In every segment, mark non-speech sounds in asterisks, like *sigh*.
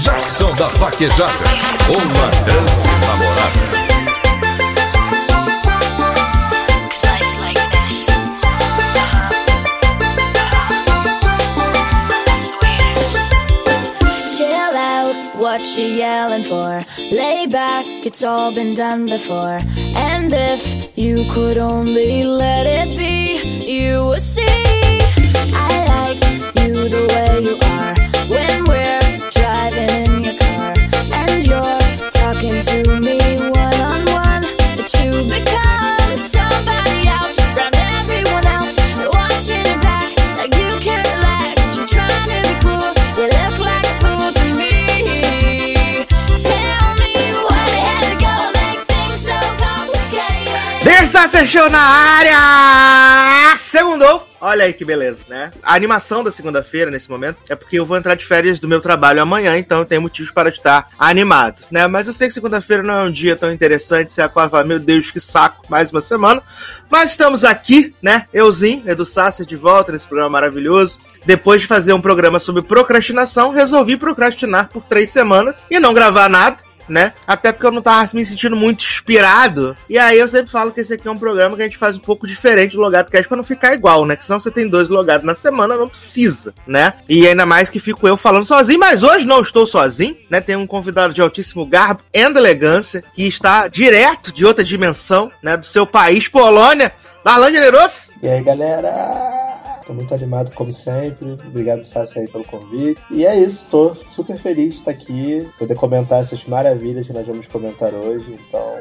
Jackson da Paquejada, uma grande namorada. Chill out, what you yelling for? Lay back, it's all been done before. And if you could only let it be, you would see. Show na área! Segundou! Olha aí que beleza, né? A animação da segunda-feira, nesse momento, é porque eu vou entrar de férias do meu trabalho amanhã, então eu tenho motivos para estar animado, né? Mas eu sei que segunda-feira não é um dia tão interessante, se a qual vai, meu Deus, que saco, mais uma semana. Mas estamos aqui, né? Euzinho, Edu Sasser, de volta nesse programa maravilhoso. Depois de fazer um programa sobre procrastinação, resolvi procrastinar por três semanas e não gravar nada né? Até porque eu não tava me sentindo muito inspirado. E aí eu sempre falo que esse aqui é um programa que a gente faz um pouco diferente do Logado Cast pra não ficar igual, né? Que senão você tem dois logados na semana, não precisa, né? E ainda mais que fico eu falando sozinho, mas hoje não estou sozinho, né? Tem um convidado de altíssimo garbo e elegância que está direto de outra dimensão, né? Do seu país, Polônia. Darlan Generoso. E aí, galera? Tô muito animado, como sempre. Obrigado, Sassi, aí pelo convite. E é isso, tô super feliz de estar aqui, poder comentar essas maravilhas que nós vamos comentar hoje. Então,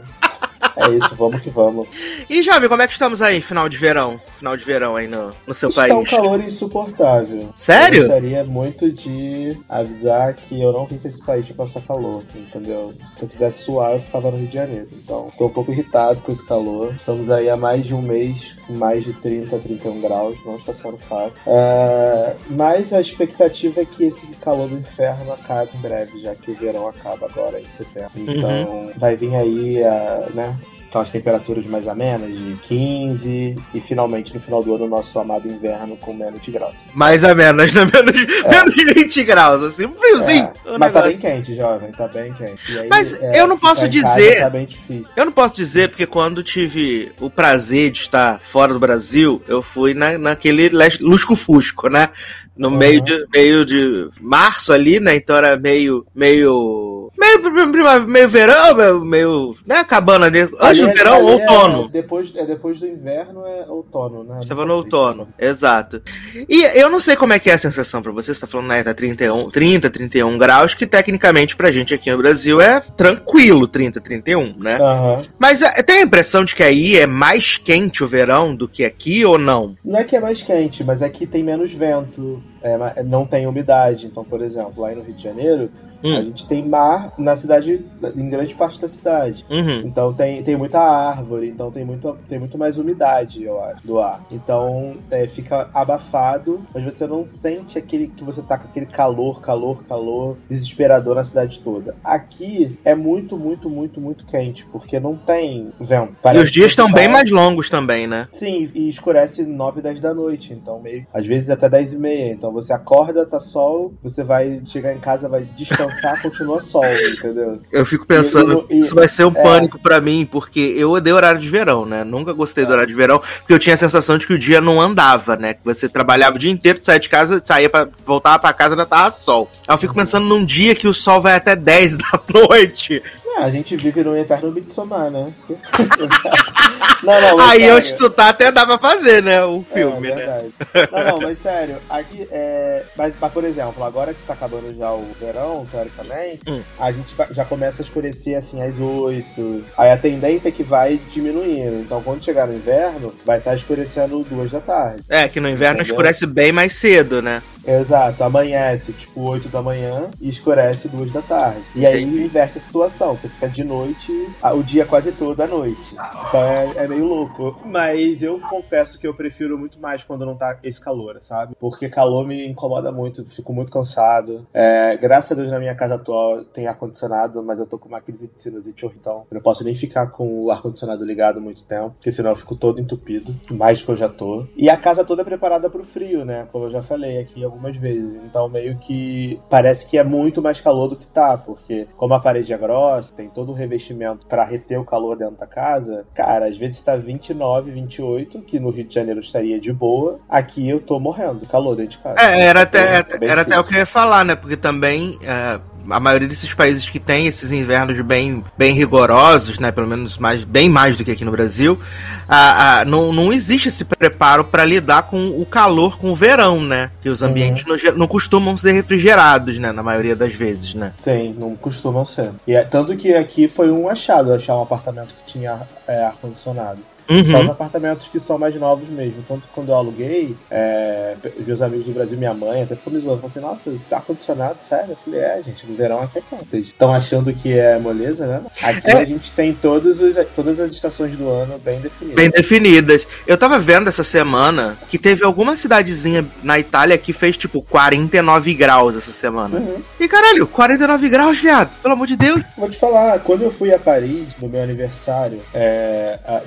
é isso, vamos que vamos. E Jovem, como é que estamos aí, final de verão? Final de verão aí no, no seu Está país. um calor insuportável. Sério? Eu gostaria muito de avisar que eu não vim pra esse país de passar calor, entendeu? Se eu quisesse suar, eu ficava no Rio de Janeiro. Então, tô um pouco irritado com esse calor. Estamos aí há mais de um mês com mais de 30, 31 graus. Não está sendo fácil. É, Mas a expectativa é que esse calor do inferno acabe em breve, já que o verão acaba agora em setembro. Então, vai vir aí, a, né? Aquelas temperaturas mais amenas, de 15, e finalmente no final do ano o nosso amado inverno com menos de graus. Mais ou menos, né? Menos, menos de 20 graus, assim, um friozinho. É, um mas tá bem negócio. quente, jovem, tá bem quente. Aí, Mas é, eu não posso em casa dizer- Tá bem difícil. Eu não posso dizer, porque quando tive o prazer de estar fora do Brasil, eu fui na, naquele lusco-fusco, né? No Uhum. meio, de, meio de março ali, né? Então era meio. meio. Meio, meio verão, meio. meio né? Acabando ali. Antes do é- verão, é- outono. depois, é depois do inverno é outono, né? Estava no outono, exato. E eu não sei como é que é a sensação pra você, você tá falando, né, tá 31, 30, 31 graus, que tecnicamente pra gente aqui no Brasil é tranquilo 30, 31, né? Aham. Mas é, tem a impressão de que aí é mais quente o verão do que aqui ou não? Não é que é mais quente, mas é que tem menos vento, é, não tem umidade. Então, por exemplo, lá no Rio de Janeiro, Hum. a gente tem mar na cidade, em grande parte da cidade. Uhum. Então tem, tem muita árvore, então tem muito, tem muito mais umidade, eu acho, do ar. Então é, fica abafado, mas você não sente aquele que você tá com aquele calor, calor, calor, desesperador na cidade toda. Aqui é muito, muito, muito, muito quente, porque não tem vento. E os dias estão bem mais longos também, né? Sim, e escurece 9, 10 da noite, então meio. Às vezes até 10 e meia. Então você acorda, tá sol, você vai chegar em casa, vai descansar, *laughs* continua sol, entendeu? Eu fico pensando, E- e- isso vai ser um é. pânico pra mim, porque eu odeio horário de verão, né? Nunca gostei É. do horário de verão, porque eu tinha a sensação de que o dia não andava, né? Que você trabalhava o dia inteiro, saía de casa, saía para voltava pra casa ainda tava sol. Aí eu fico pensando num dia que o sol vai até 10 *laughs* da noite. É, a gente vive num eterno Midsommar, né? *laughs* não, não, Aí sério. onde tu tá até dá pra fazer, né? O filme, é, né? Não, não, mas sério, aqui é. Mas, mas, por exemplo, agora que tá acabando já o verão, teoricamente, Hum. a gente já começa a escurecer assim às 8. Aí a tendência é que vai diminuindo. Então quando chegar no inverno, vai estar escurecendo duas da tarde. É, que no inverno Entendeu? escurece bem mais cedo, né? Exato, amanhece tipo 8 da manhã e escurece 2 da tarde. E aí Entendi. inverte a situação. Você fica de noite o dia quase todo à noite. Então é, é meio louco. Mas eu confesso que eu prefiro muito mais quando não tá esse calor, sabe? Porque calor me incomoda muito, fico muito cansado. É, graças a Deus na minha casa atual tem ar-condicionado, mas eu tô com uma crise de sinusite horrível. Eu não posso nem ficar com o ar-condicionado ligado muito tempo, porque senão eu fico todo entupido, mais do que eu já tô. E a casa toda é preparada pro frio, né? Como eu já falei aqui algumas vezes. Então meio que parece que é muito mais calor do que tá, porque como a parede é grossa, tem todo o revestimento pra reter o calor dentro da casa, cara, às vezes tá 29, 28, que no Rio de Janeiro estaria de boa. Aqui eu tô morrendo de calor dentro de casa. É, era até, É bem era até o que eu ia falar, né? Porque também é, a maioria desses países que tem esses invernos bem, bem rigorosos, né? Pelo menos mais, bem mais do que aqui no Brasil, a- a- não, não existe esse preparo para lidar com o calor, com o verão, né? Que os ambientes não, ge- não costumam ser refrigerados, né? Na maioria das vezes, né? Sim, não costumam ser. E é- tanto que aqui foi um achado achar um apartamento que tinha é, ar-condicionado. Só os Uhum. apartamentos que são mais novos mesmo. Tanto que quando eu aluguei, é, meus amigos do Brasil, minha mãe, até ficou me zoando. Assim, nossa, tá ar-condicionado, sério? Eu falei, é, gente, no verão aqui é quente. Vocês estão achando que é moleza, né? Aqui É. a gente tem todos os, todas as estações do ano bem definidas. Bem definidas. Eu tava vendo essa semana que teve alguma cidadezinha na Itália que fez tipo 49 graus essa semana. Uhum. E caralho, 49 graus, viado. Pelo amor de Deus. Vou te falar, quando eu fui a Paris no meu aniversário, é, a-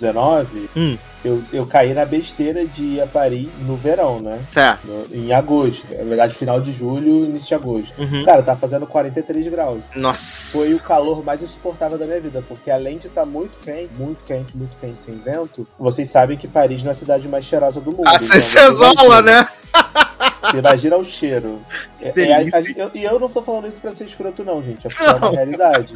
2019, Hum. eu, eu caí na besteira de ir a Paris no verão, né? Certo. No- em agosto. Na verdade, final de julho, início de agosto. Uhum. Cara, tá fazendo 43 graus. Nossa. Foi o calor mais insuportável da minha vida, porque além de estar muito quente, muito quente, muito quente sem vento, vocês sabem que Paris não é a cidade mais cheirosa do mundo. A Então, Cezola, imagina- né? Você imagina o cheiro. É- é- a- a- eu- E eu, não tô falando isso pra ser escroto, não, gente. É só uma realidade.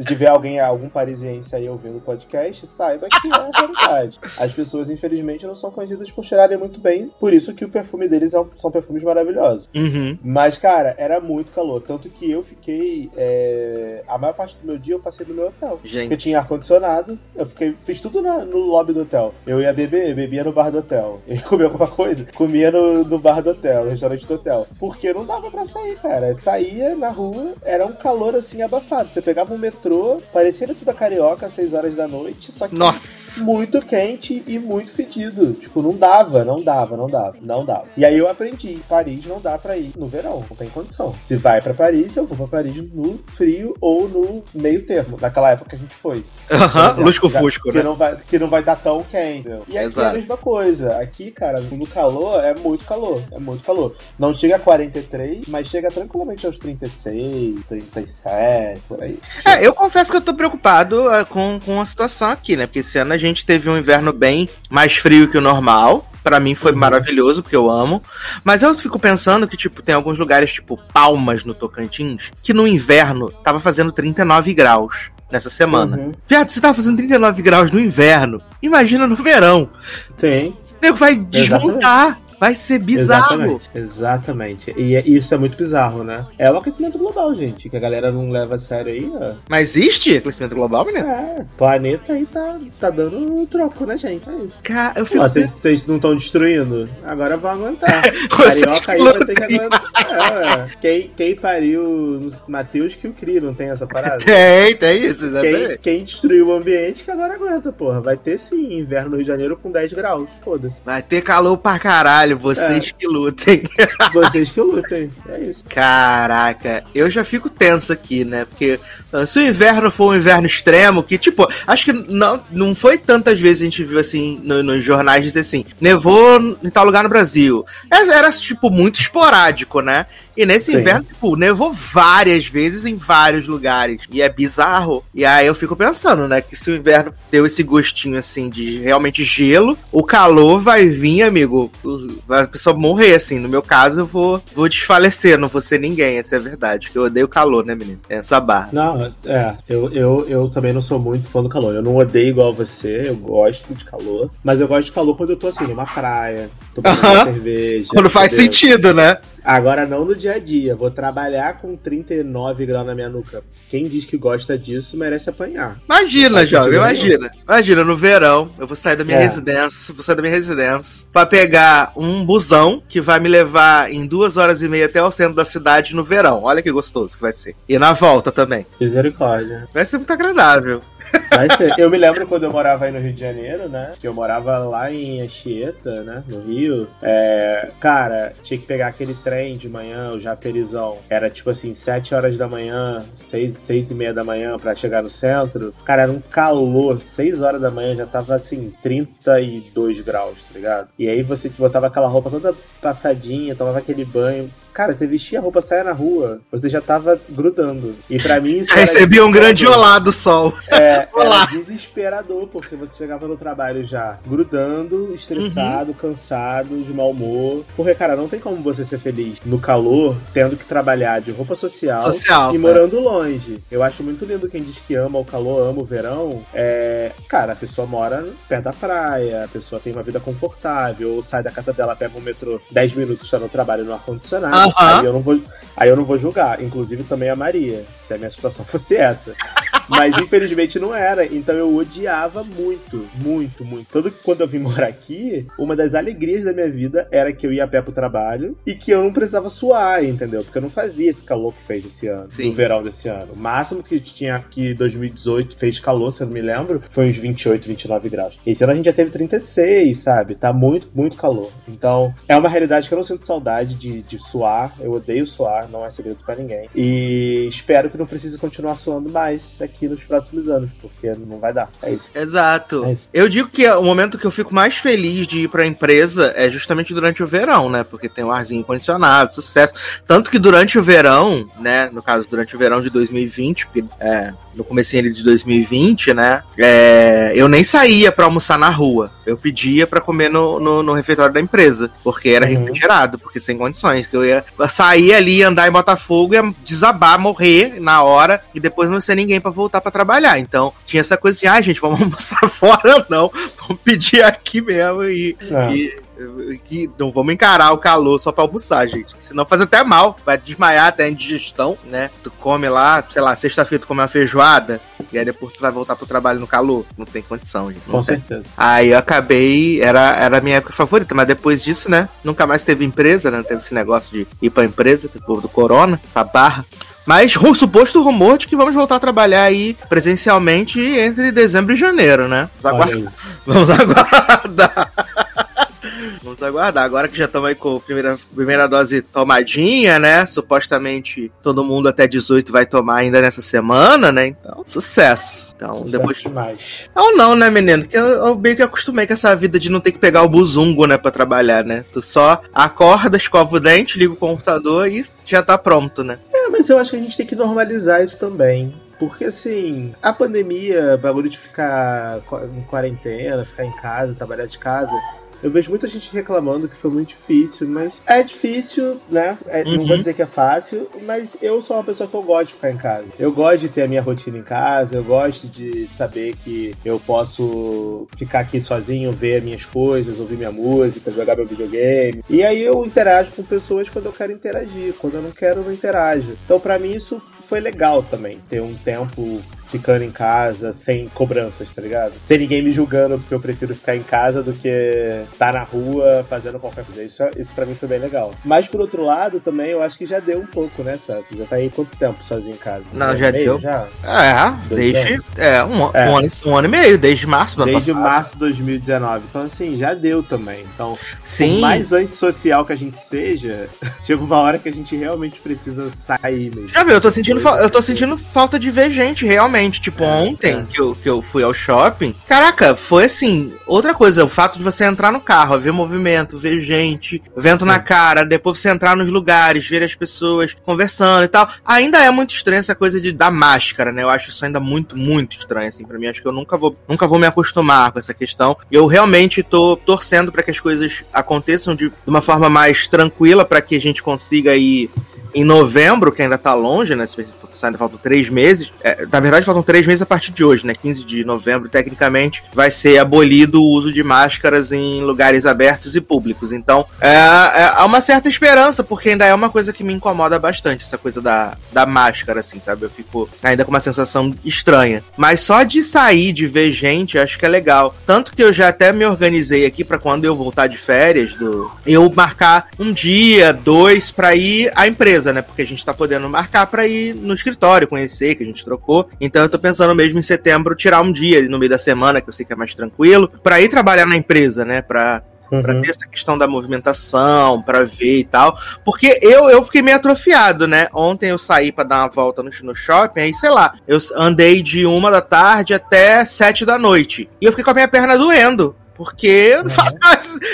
Se tiver alguém, algum parisiense aí ouvindo o podcast, saiba que é a realidade. As pessoas, infelizmente, não são conhecidas por cheirarem muito bem, por isso que o perfume deles é um- são perfumes maravilhosos. Uhum. Mas, cara, era muito calor. Tanto que eu fiquei. é, A maior parte do meu dia eu passei no meu hotel. Porque Gente. tinha ar-condicionado, eu fiquei, fiz tudo na- no lobby do hotel. Eu ia beber, bebia no bar do hotel. Eu *laughs* comia alguma coisa, comia no, no bar do hotel, no restaurante do hotel. Porque não dava pra sair, cara. Saía na rua, era um calor assim abafado. Você pegava um metrô, parecia tudo a carioca às 6 horas da noite, só que Nossa. Muito quente e muito fedido. Tipo, não dava, não dava, não dava, não dava. E aí eu aprendi, Paris não dá pra ir no verão, não tem condição. Se vai pra Paris, eu vou pra Paris no frio ou no meio termo, naquela época que a gente foi. Aham. exemplo, Lusco-fusco, que né? não vai Que não vai estar tão quente. entendeu? E aqui é Exato. a mesma coisa. Aqui, cara, no calor é muito calor. É muito calor. Não chega a 43, mas chega tranquilamente aos 36, 37, por aí. É, eu confesso que eu tô preocupado é, com, com a situação aqui, né? Porque esse ano a gente teve um inverno bem mais frio que o normal. Pra mim foi Uhum. maravilhoso, porque eu amo. Mas eu fico pensando que, tipo, tem alguns lugares, tipo Palmas, no Tocantins, que no inverno tava fazendo 39 graus nessa semana. Uhum. Viado, você tava fazendo 39 graus no inverno. Imagina no verão. Sim. O nego vai desmontar. Vai ser bizarro. Exatamente, exatamente. E é- isso é muito bizarro, né? É o aquecimento global, gente, que a galera não leva a sério aí, ó. Mas existe aquecimento global, menino? É, o planeta aí tá, tá dando um troco na gente, é isso. Cara, eu fico Vocês vocês não estão destruindo? Agora vão aguentar. *laughs* Carioca aí vai ter que aguentar. É, quem, quem pariu nos Mateus que o cria, não tem essa parada? *laughs* Tem, tem isso, Quem, exatamente. quem destruiu o ambiente que agora aguenta, porra. Vai ter sim inverno no Rio de Janeiro com 10 graus. Foda-se. Vai ter calor pra caralho, vocês que lutem. *laughs* Vocês que lutem. É isso. Caraca, eu já fico tenso aqui, né? Porque ah, se o inverno for um inverno extremo, que tipo, acho que não, não foi tantas vezes a gente viu assim no- nos jornais dizer assim, nevou em tal lugar no Brasil. Era, era, tipo muito esporádico, né? E nesse Sim. inverno, tipo, nevou várias vezes em vários lugares. E é bizarro. E aí eu fico pensando, né? Que se o inverno deu esse gostinho assim de realmente gelo, o calor vai vir, amigo. Vai a pessoa morrer, assim. No meu caso, eu vou, vou desfalecer, não vou ser ninguém, essa é a verdade. Porque eu odeio calor, né, menino? É Essa barra. Não, é, eu, eu, eu também não sou muito fã do calor. Eu não odeio igual você, eu gosto de calor. Mas eu gosto de calor quando eu tô assim, numa praia, tô tomando uma cerveja. Quando faz entendeu? sentido, né? Agora não no dia a dia. Vou trabalhar com 39 graus na minha nuca. Quem diz que gosta disso merece apanhar. Imagina, jovem, imagina. Imagina, no verão, eu vou sair da minha É. residência, vou sair da minha residência, pra pegar um busão que vai me levar em duas horas e meia até o centro da cidade no verão. Olha que gostoso que vai ser. E na volta também. Misericórdia. Vai ser muito agradável. Vai ser. Eu me lembro quando eu morava aí no Rio de Janeiro, né? Que eu morava lá em Anchieta, né? No Rio. É, cara, tinha que pegar aquele trem de manhã, o Japerizão. Era tipo assim, 7 horas da manhã, 6, seis e meia da manhã pra chegar no centro. Cara, era um calor. 6 horas da manhã já tava assim, 32 graus, tá ligado? E aí você botava aquela roupa toda passadinha, tomava aquele banho. Cara, você vestia a roupa, saia na rua, você já tava grudando. E pra mim isso *laughs* era Recebi um grande olá do sol. É, *laughs* Olá. era desesperador, porque você chegava no trabalho já grudando, estressado, cansado, de mau humor. Porque, cara, não tem como você ser feliz no calor, tendo que trabalhar de roupa social, Social, e é. morando longe. Eu acho muito lindo quem diz que ama o calor, ama o verão. É, cara, a pessoa mora perto da praia, a pessoa tem uma vida confortável, ou sai da casa dela, pega um metrô 10 minutos, está no trabalho no ar-condicionado. Aham. Aí eu não vou. Aí eu não vou julgar, inclusive também a Maria, se a minha situação *laughs* fosse essa. Mas infelizmente não era, então eu odiava muito, muito, muito. Tanto que quando eu vim morar aqui, uma das alegrias da minha vida era que eu ia a pé pro trabalho e que eu não precisava suar, entendeu? Porque eu não fazia esse calor que fez esse ano, Sim. no verão desse ano. O máximo que tinha aqui em 2018 fez calor, se eu não me lembro, foi uns 28, 29 graus. Esse ano a gente já teve 36, sabe? Tá muito, muito calor. Então, é uma realidade que eu não sinto saudade de, de suar. Eu odeio suar, não é segredo pra ninguém. E espero que não precise continuar suando mais aqui nos próximos anos, porque não vai dar. É isso. Exato. É isso. Eu digo que o momento que eu fico mais feliz de ir pra empresa é justamente durante o verão, né? Porque tem o arzinho condicionado, sucesso. Tanto que durante o verão, né? No caso, durante o verão de 2020, porque é, no comecinho de 2020, né? é, eu nem saía pra almoçar na rua. Eu pedia pra comer no, no, no refeitório da empresa. Porque era Uhum. refrigerado, porque sem condições. Que eu ia sair ali, andar em Botafogo, ia desabar, morrer na hora, e depois não ser ninguém pra voltar pra trabalhar. Então, tinha essa coisa assim, ah, gente, vamos *laughs* almoçar fora, não. Vamos pedir aqui mesmo e, É. e- que não vamos encarar o calor só pra almoçar, gente. Senão faz até mal, vai desmaiar até a indigestão, né? Tu come lá, sei lá, sexta-feira tu come uma feijoada, e aí depois tu vai voltar pro trabalho no calor. Não tem condição, gente. Com tem. certeza. Aí eu acabei, era, era a minha época favorita, mas depois disso, né? Nunca mais teve empresa, né? Não teve esse negócio de ir pra empresa, depois do corona, essa barra. Mas o suposto rumor de que vamos voltar a trabalhar aí presencialmente entre dezembro e janeiro, né? Vamos aguardar. *laughs* Vamos aguardar. Vamos aguardar. Agora que já estamos aí com a primeira, primeira dose tomadinha, né? Supostamente todo mundo até 18 vai tomar ainda nessa semana, né? Então, sucesso. Então, Sucesso depois. demais. Ou não, né, menino? Que eu, eu meio que acostumei com essa vida de não ter que pegar o buzungo, né, pra trabalhar, né? Tu só acorda, escova o dente, liga o computador e já tá pronto, né? É, mas eu acho que a gente tem que normalizar isso também. Porque, assim, a pandemia, bagulho de ficar em quarentena, ficar em casa, trabalhar de casa, eu vejo muita gente reclamando que foi muito difícil, mas é difícil, né? É- Não Uhum. vou dizer que é fácil, mas eu sou uma pessoa que eu gosto de ficar em casa. Eu gosto de ter a minha rotina em casa, eu gosto de saber que eu posso ficar aqui sozinho, ver minhas coisas, ouvir minha música, jogar meu videogame. E aí eu interajo com pessoas quando eu quero interagir, quando eu não quero, eu não interajo. Então, pra mim, isso foi legal também, ter um tempo ficando em casa sem cobranças, tá ligado? Sem ninguém me julgando porque eu prefiro ficar em casa do que estar na rua fazendo qualquer coisa. Isso, isso pra mim foi bem legal. Mas por outro lado, também eu acho que já deu um pouco, né, Sassi? Já tá aí quanto tempo sozinho em casa? Não, já deu. Já? É, Dois desde. É, um, É. Um, ano, um ano e meio, desde março do ano Desde março de 2019. Então, assim, já deu também. Então, Sim. por mais antissocial que a gente seja, *laughs* chega uma hora que a gente realmente precisa sair mesmo. Já viu, eu tô sentindo, eu tô sentindo falta de ver gente, realmente. Tipo, ontem é. Que, eu, que eu fui ao shopping, caraca, foi assim, outra coisa, o fato de você entrar no carro, ver movimento, ver gente, vento na cara, depois você entrar nos lugares, ver as pessoas conversando e tal. Ainda é muito estranho essa coisa de da máscara, né? Eu acho isso ainda muito, muito estranho, assim, pra mim. Acho que eu nunca vou, nunca vou me acostumar com essa questão. Eu realmente tô torcendo pra que as coisas aconteçam de uma forma mais tranquila, pra que a gente consiga ir em novembro, que ainda tá longe, né? Se ainda faltam três meses. É, na verdade, faltam três meses a partir de hoje, né? 15 de novembro, tecnicamente, vai ser abolido o uso de máscaras em lugares abertos e públicos. Então, é, é, há uma certa esperança, porque ainda é uma coisa que me incomoda bastante, essa coisa da, da máscara, assim, sabe? Eu fico ainda com uma sensação estranha. Mas só de sair, de ver gente, acho que é legal. Tanto que eu já até me organizei aqui para quando eu voltar de férias, do eu marcar um dia, dois, para ir à empresa, né? Porque a gente tá podendo marcar para ir no escritório, conhecer, que a gente trocou. Então eu tô pensando mesmo em setembro tirar um dia no meio da semana, que eu sei que é mais tranquilo, para ir trabalhar na empresa, né? Pra Uhum. Pra ter essa questão da movimentação, para ver e tal. Porque eu, eu fiquei meio atrofiado, né? Ontem eu saí para dar uma volta no, no shopping, aí, sei lá, eu andei de uma da tarde até sete da noite. E eu fiquei com a minha perna doendo. Porque eu não, faço,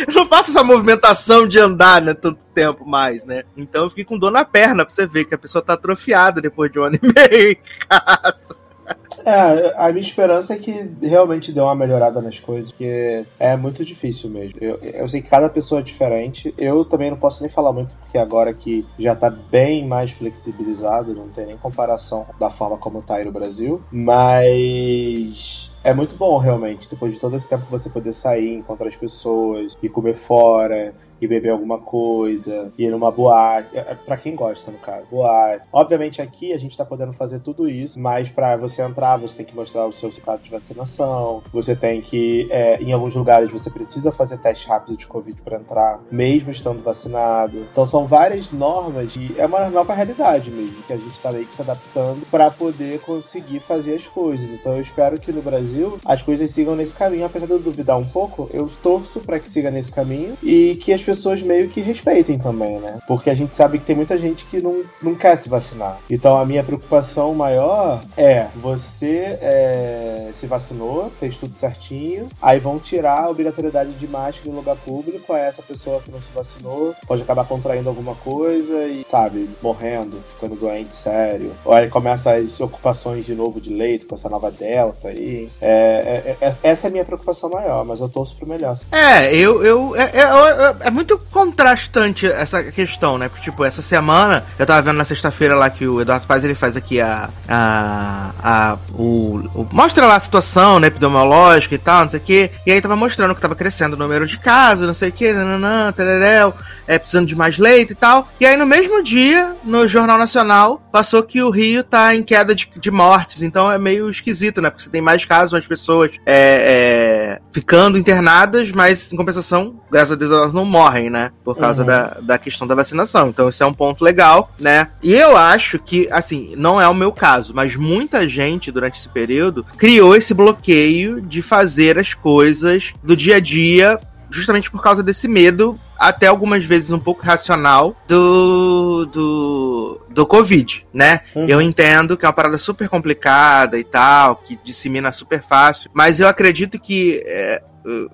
eu não faço essa movimentação de andar, né, tanto tempo mais, né? Então eu fiquei com dor na perna pra você ver que a pessoa tá atrofiada depois de um ano e meio em casa. É, a minha esperança é que realmente dê uma melhorada nas coisas, porque é muito difícil mesmo. Eu, eu sei que cada pessoa é diferente. Eu também não posso nem falar muito, porque agora que já tá bem mais flexibilizado, não tem nem comparação da forma como tá aí no Brasil. Mas é muito bom, realmente, depois de todo esse tempo você poder sair, encontrar as pessoas e comer fora e beber alguma coisa, ir numa boate. É, é para quem gosta, no caso, boate. Obviamente aqui a gente tá podendo fazer tudo isso, mas para você entrar, você tem que mostrar o seu certificado de vacinação, você tem que, é, em alguns lugares, você precisa fazer teste rápido de Covid para entrar, mesmo estando vacinado. Então são várias normas e é uma nova realidade mesmo, que a gente tá meio que se adaptando para poder conseguir fazer as coisas. Então eu espero que no Brasil as coisas sigam nesse caminho, apesar de eu duvidar um pouco, eu torço para que siga nesse caminho e que as pessoas meio que respeitem também, né? Porque a gente sabe que tem muita gente que não, não quer se vacinar. Então a minha preocupação maior é você é, se vacinou, fez tudo certinho, aí vão tirar a obrigatoriedade de máscara em lugar público, aí essa pessoa que não se vacinou pode acabar contraindo alguma coisa e, sabe, morrendo, ficando doente sério. Ou aí começa as ocupações de novo de leito com essa nova delta aí. É, é, é, essa é a minha preocupação maior, mas eu torço pro melhor. É, eu, eu, é, é, é muito contrastante essa questão, né? Porque, tipo, essa semana, eu tava vendo na sexta-feira lá que o Eduardo Paz ele faz aqui a. a, a o, o, mostra lá a situação, né? Epidemiológica e tal, não sei o quê. E aí tava mostrando que tava crescendo o número de casos, não sei o quê, nananã, tereréu, é, precisando de mais leite e tal. E aí no mesmo dia, no Jornal Nacional, passou que o Rio tá em queda de, de mortes. Então é meio esquisito, né? Porque você tem mais casos, as pessoas é, é, ficando internadas, mas em compensação, graças a Deus, elas não morrem morrem, né? Por causa uhum. da, da questão da vacinação. Então, isso é um ponto legal, né? E eu acho que, assim, não é o meu caso, mas muita gente durante esse período criou esse bloqueio de fazer as coisas do dia a dia justamente por causa desse medo, até algumas vezes um pouco racional, do, do, do Covid, né? Uhum. Eu entendo que é uma parada super complicada e tal, que dissemina super fácil, mas eu acredito que é,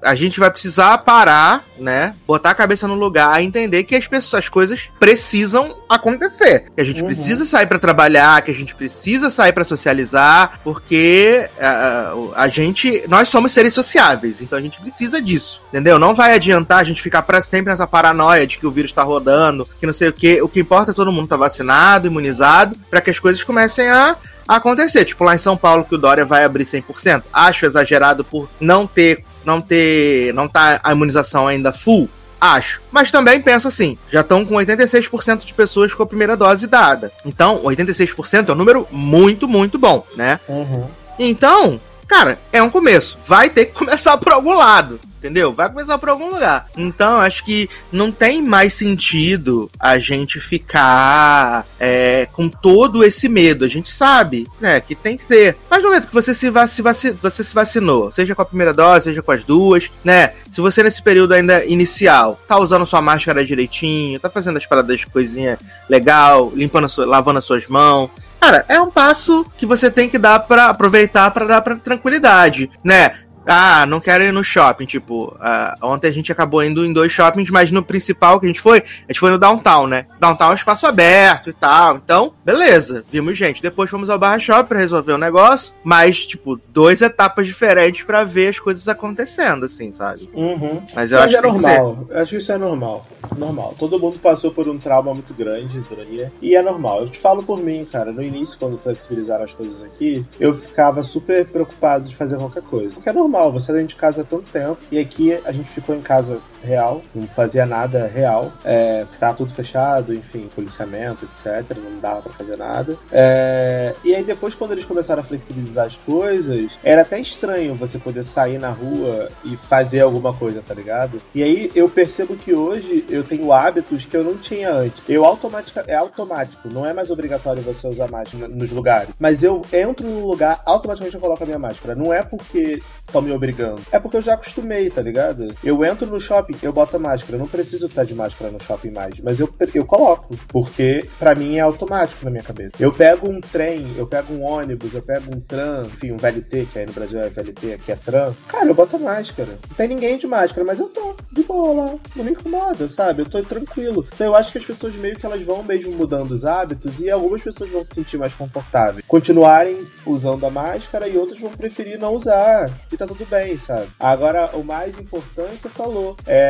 a gente vai precisar parar, né? Botar a cabeça no lugar e entender que as pessoas, as coisas precisam acontecer. Que a gente uhum. precisa sair para trabalhar, que a gente precisa sair para socializar, porque uh, a gente, nós somos seres sociáveis, então a gente precisa disso, entendeu? Não vai adiantar a gente ficar para sempre nessa paranoia de que o vírus tá rodando, que não sei o que. O que importa é todo mundo tá vacinado, imunizado, para que as coisas comecem a acontecer. Tipo, lá em São Paulo que o Dória vai abrir 100%. Acho exagerado por não ter não ter. não tá a imunização ainda full? Acho. Mas também penso assim, já estão com 86% de pessoas com a primeira dose dada. Então, 86% é um número muito, muito bom, né? Uhum. Então, cara, é um começo. Vai ter que começar por algum lado entendeu? Vai começar por algum lugar. Então, acho que não tem mais sentido a gente ficar é, com todo esse medo. A gente sabe, né, que tem que ter. Mas no momento que você se, vac vac você se vacinou, seja com a primeira dose, seja com as duas, né? Se você nesse período ainda inicial tá usando sua máscara direitinho, tá fazendo as paradas de coisinha legal, limpando, sua, lavando as suas mãos, Cara, é um passo que você tem que dar para aproveitar para dar para tranquilidade, né? Ah, não quero ir no shopping, tipo, ah, ontem a gente acabou indo em dois shoppings, mas no principal que a gente foi, a gente foi no downtown, né? Downtown é um espaço aberto e tal. Então, beleza, vimos gente. Depois fomos ao Barra Shopping pra resolver o negócio, mas, tipo, duas etapas diferentes pra ver as coisas acontecendo, assim, sabe? Uhum. Mas eu Mas acho é que normal. Eu acho que isso é normal. Normal. Todo mundo passou por um trauma muito grande por aí. E é normal. Eu te falo por mim, cara. No início, quando flexibilizaram as coisas aqui, eu ficava super preocupado de fazer qualquer coisa. Porque é normal, você tá dentro de casa há tanto tempo. E aqui a gente ficou em casa real, não fazia nada real. É, tudo fechado, enfim, policiamento, etc. Não dava pra fazer nada. É, e aí depois, quando eles começaram a flexibilizar as coisas, era até estranho você poder sair na rua e fazer alguma coisa, tá ligado? E aí eu percebo que hoje eu tenho hábitos que eu não tinha antes. Eu automática, é automático, não é mais obrigatório você usar máscara nos lugares. Mas eu entro no lugar, automaticamente eu coloco a minha máscara. Não é porque estão me obrigando. É porque eu já acostumei, tá ligado? Eu entro no shopping, eu boto a máscara. Eu não preciso estar de máscara no shopping mais. Mas eu, eu coloco. Porque pra mim é automático na minha cabeça. Eu pego um trem, eu pego um ônibus, eu pego um tram, enfim, um VLT, que aí no Brasil é VLT, aqui é tram. Cara, eu boto a máscara. Não tem ninguém de máscara, mas eu tô de boa lá. Não me incomoda, sabe? Eu tô tranquilo. Então eu acho que as pessoas meio que elas vão mesmo mudando os hábitos e algumas pessoas vão se sentir mais confortáveis. Continuarem usando a máscara e outras vão preferir não usar. E tá tudo bem, sabe? Agora, o mais importante, você falou. É,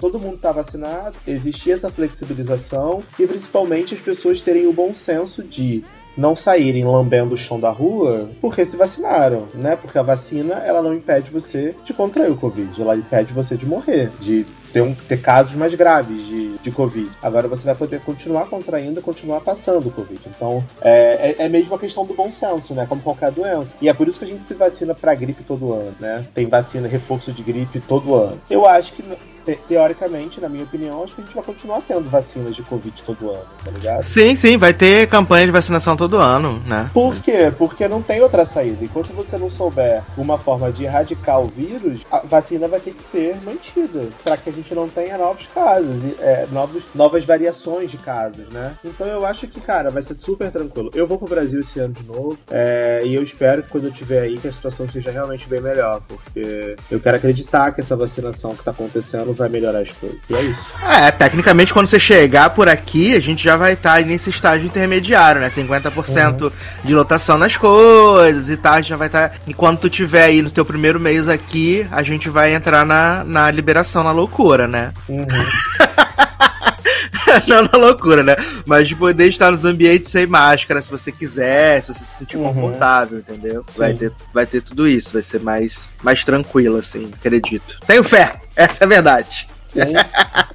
todo mundo tá vacinado, existia essa flexibilização e principalmente as pessoas terem o bom senso de não saírem lambendo o chão da rua porque se vacinaram, né? Porque a vacina, ela não impede você de contrair o Covid, ela impede você de morrer, de ter, um, ter casos mais graves de, de Covid. Agora você vai poder continuar contraindo, continuar passando o Covid. Então, é, é, é mesmo a questão do bom senso, né? Como qualquer doença. E é por isso que a gente se vacina pra gripe todo ano, né? Tem vacina, reforço de gripe todo ano. Eu acho que te- teoricamente, na minha opinião, acho que a gente vai continuar tendo vacinas de Covid todo ano, tá ligado? Sim, sim, vai ter campanha de vacinação todo ano, né? Por quê? Porque não tem outra saída. Enquanto você não souber uma forma de erradicar o vírus, a vacina vai ter que ser mantida para que a gente não tenha novos casos, é, novos, novas variações de casos, né? Então eu acho que, cara, vai ser super tranquilo. Eu vou pro Brasil esse ano de novo é, e eu espero que quando eu estiver aí que a situação seja realmente bem melhor, porque eu quero acreditar que essa vacinação que tá acontecendo vai melhorar as coisas. E é isso. É, tecnicamente, quando você chegar por aqui, a gente já vai estar nesse estágio intermediário, né? 50% de lotação nas coisas e tal. A gente já vai estar. Enquanto tu tiver aí no teu primeiro mês aqui, a gente vai entrar na, na liberação, na loucura, né? Uhum. *laughs* *laughs* Não na loucura, né? Mas de poder estar nos ambientes sem máscara, se você quiser, se você se sentir Uhum. confortável, entendeu? Vai ter, vai ter tudo isso, vai ser mais, mais tranquilo, assim, acredito. Tenho fé, essa é a verdade. Sim.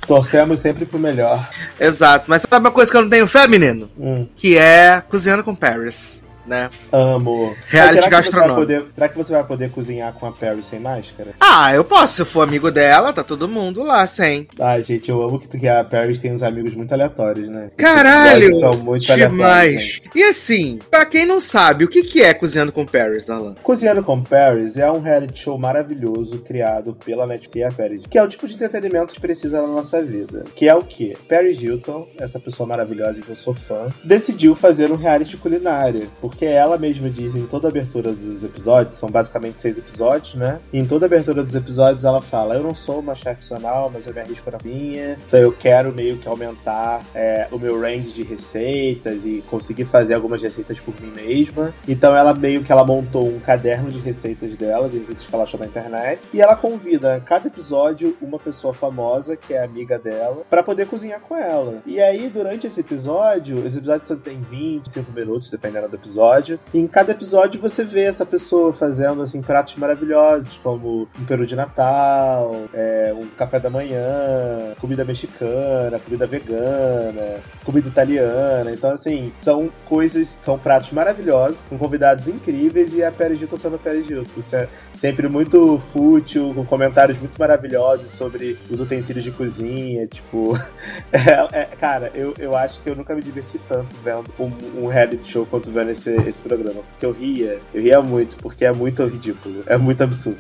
Torcemos sempre pro melhor. Exato, mas sabe uma coisa que eu não tenho fé, menino? Hum. Que é cozinhando com Paris, né? Amo. Reality Mas será que, você vai gastronômico. poder, será que você vai poder cozinhar com a Perry sem máscara? Ah, eu posso, se eu for amigo dela, tá todo mundo lá, sem. Ai, gente, eu amo que, tu- que a Perry tem uns amigos muito aleatórios, né? Caralho! São muito aleatórios. Demais! gente. E assim, pra quem não sabe, o que, que é cozinhando com Paris, Alan? Cozinhando com Paris é um reality show maravilhoso criado pela Netflix e a Paris, que é o tipo de entretenimento que a gente precisa na nossa vida. Que é o quê? Paris Hilton, essa pessoa maravilhosa que eu sou fã, decidiu fazer um reality culinária, porque ela mesma diz em toda abertura dos episódios, são basicamente seis episódios, né? E em toda abertura dos episódios ela fala: Eu não sou uma chefe profissional, mas eu me arrisco na minha, então eu quero meio que aumentar é, o meu range de receitas e conseguir fazer algumas receitas por mim mesma. Então ela meio que ela montou um caderno de receitas dela, de receitas que ela achou na internet, e ela convida a cada episódio uma pessoa famosa que é amiga dela pra poder cozinhar com ela. E aí durante esse episódio, esse episódio só tem 25 minutos, dependendo do episódio, e em cada episódio você vê essa pessoa fazendo assim pratos maravilhosos, como um peru de Natal, é, um café da manhã, comida mexicana, comida vegana, comida italiana. Então, assim, são coisas, são pratos maravilhosos, com convidados incríveis e a Pérez Gilton sendo a Pérez Gilton. Isso é sempre muito fútil, com comentários muito maravilhosos sobre os utensílios de cozinha. Tipo, *laughs* é- é- cara, eu, eu acho que eu nunca me diverti tanto vendo um, um reality show quanto vendo esse, esse programa. Porque eu ria, eu ria muito, porque é muito ridículo, é muito absurdo.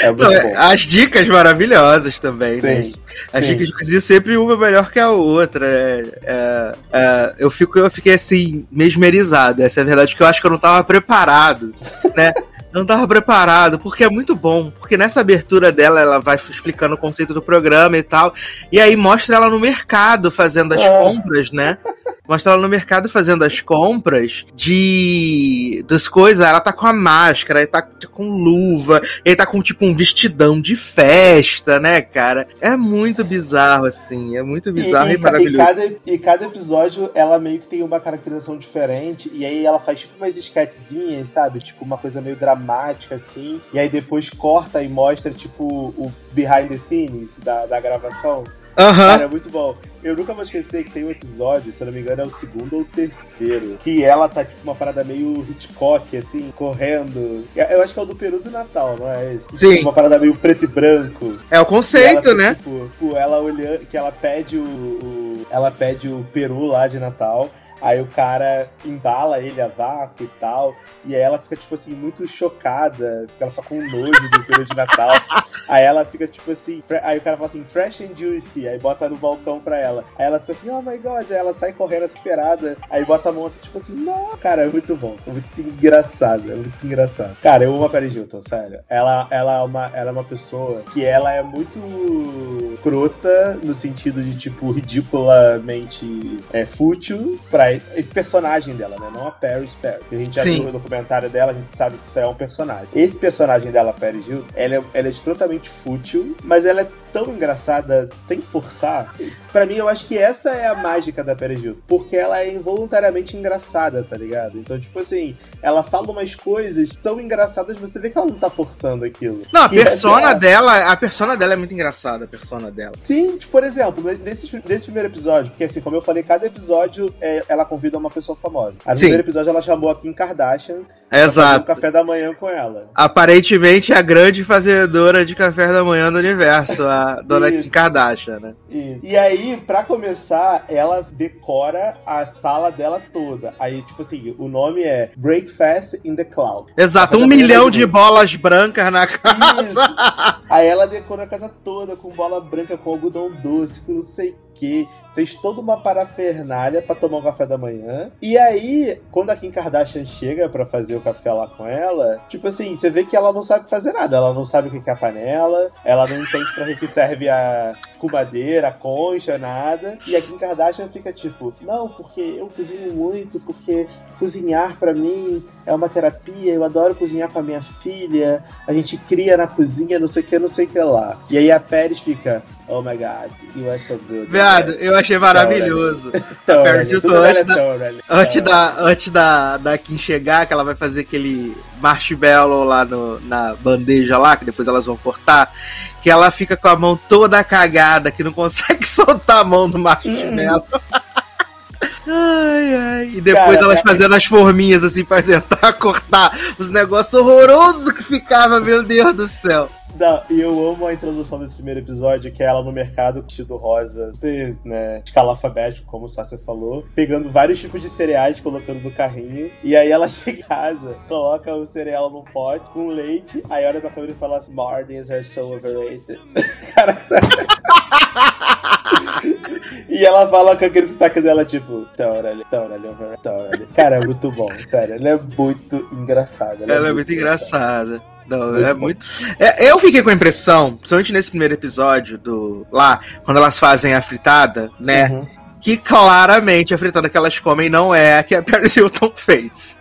É muito Não, bom. é, as dicas maravilhosas também, né? Sim, As sim. dicas de cozinha sempre uma melhor que a outra. é, é, é, eu, fico, eu fiquei assim, mesmerizado. Essa é a verdade, que eu acho que eu não tava preparado, *laughs* né? Eu não tava preparado, porque é muito bom. Porque nessa abertura dela, ela vai explicando o conceito do programa e tal. E aí mostra ela no mercado fazendo as Ah. compras, né? Mostra ela no mercado fazendo as compras de. das coisas. Ela tá com a máscara, aí tá com luva, e aí tá com tipo um vestidão de festa, né, cara? É muito bizarro, assim. É muito bizarro e, e, ca- maravilhoso. E cada, e cada episódio, ela meio que tem uma caracterização diferente. E aí ela faz tipo umas esquetezinhas, sabe? Tipo uma coisa meio dramática, assim. E aí depois corta e mostra, tipo, o behind the scenes da, da gravação. Aham. Cara, é muito bom. Eu nunca vou esquecer que tem um episódio, se eu não me engano, é o segundo ou o terceiro. Que ela tá, tipo, uma parada meio Hitchcock, assim, correndo. Eu acho que é o do Peru do Natal, não é esse? Sim. Uma parada meio preto e branco. É o ela conceito, fica, né? Tipo, tipo, ela olhando, que ela pede o, o- Ela pede o peru lá de Natal. Aí o cara embala ele a vácuo e tal. E aí ela fica, tipo assim, muito chocada. Porque ela fica com nojo do peru de Natal. *laughs* aí ela fica, tipo assim. Aí o cara fala assim, fresh and juicy. Aí bota no balcão pra ela. Aí ela fica assim, oh my god. Aí ela sai correndo esperada. Aí bota a mão, tipo assim, não. Cara, é muito bom. É muito engraçado. É muito engraçado. Cara, eu amo a Paris Hilton, sério. Ela, ela, é uma, ela é uma pessoa que ela é muito crota no sentido de, tipo, ridiculamente é, fútil pra esse personagem dela, né? Não a Paris Paris. A gente já Sim. viu o documentário dela, a gente sabe que isso é um personagem. Esse personagem dela, Paris Hilton, ela é, ela é fútil, mas ela é tão engraçada sem forçar. Pra mim, eu acho que essa é a mágica da Paris Hilton. Porque ela é involuntariamente engraçada, tá ligado? Então, tipo assim, ela fala umas coisas que são engraçadas, mas você vê que ela não tá forçando aquilo. Não, a essa persona é dela, a persona dela é muito engraçada, a persona dela. Sim, tipo, por exemplo, nesse, nesse primeiro episódio, porque assim, como eu falei, cada episódio é, ela convida uma pessoa famosa. No Sim. primeiro episódio ela chamou a Kim Kardashian fazer um Exato. café da manhã com ela. Aparentemente a grande fazedora de café da manhã do universo, a *laughs* dona. Kim Kardashian, né? Isso. E aí, pra começar, ela decora a sala dela toda. Aí, tipo assim, o nome é Breakfast in the Cloud. Exato, um milhão de bolas brancas na casa. Isso. Aí ela decora a casa toda com bola branca, com algodão doce, com não sei o que. Fez toda uma parafernália pra tomar um café da manhã. E aí, quando a Kim Kardashian chega pra fazer o café lá com ela, tipo assim, você vê que ela não sabe fazer nada. Ela não sabe o que é a panela, ela não entende pra que serve a cubadeira, a concha, nada. E a Kim Kardashian fica tipo, não, porque eu cozinho muito, porque cozinhar pra mim é uma terapia, eu adoro cozinhar com a minha filha, a gente cria na cozinha, não sei o que, não sei o que lá. E aí a Pérez fica, oh my god, you are so good. Viado, eu achei maravilhoso. *laughs* Pérez Hilton tudo antes é da-. Antes da, antes da, da Kim chegar, que ela vai fazer aquele marshmallow lá no, na bandeja lá, que depois elas vão cortar, que ela fica com a mão toda cagada, que não consegue *laughs* soltar a mão do marshmallow. *laughs* Ai, ai. E depois Cara, elas é- fazendo as forminhas assim pra *laughs* tentar cortar os negócios horrorosos que ficava, meu Deus do céu. Não, e eu amo a introdução desse primeiro episódio, que é ela no mercado vestido rosa, super, né, escala como o Sácia falou, pegando vários tipos de cereais, colocando no carrinho, e aí ela *laughs* chega em casa, coloca o cereal num pote com leite, aí olha pra câmera e fala assim, Martins are so overrated. *laughs* Cara, *laughs* E ela fala com aquele sotaque dela, tipo, totally, totally over, totally. Cara, é muito bom, sério. Ela é muito engraçada. Ela é muito engraçada. Não, Muito é bom. muito. É, eu fiquei com a impressão, principalmente nesse primeiro episódio do. Lá, quando elas fazem a fritada, né? Uhum. Que claramente a fritada que elas comem não é a que a Paris Hilton fez.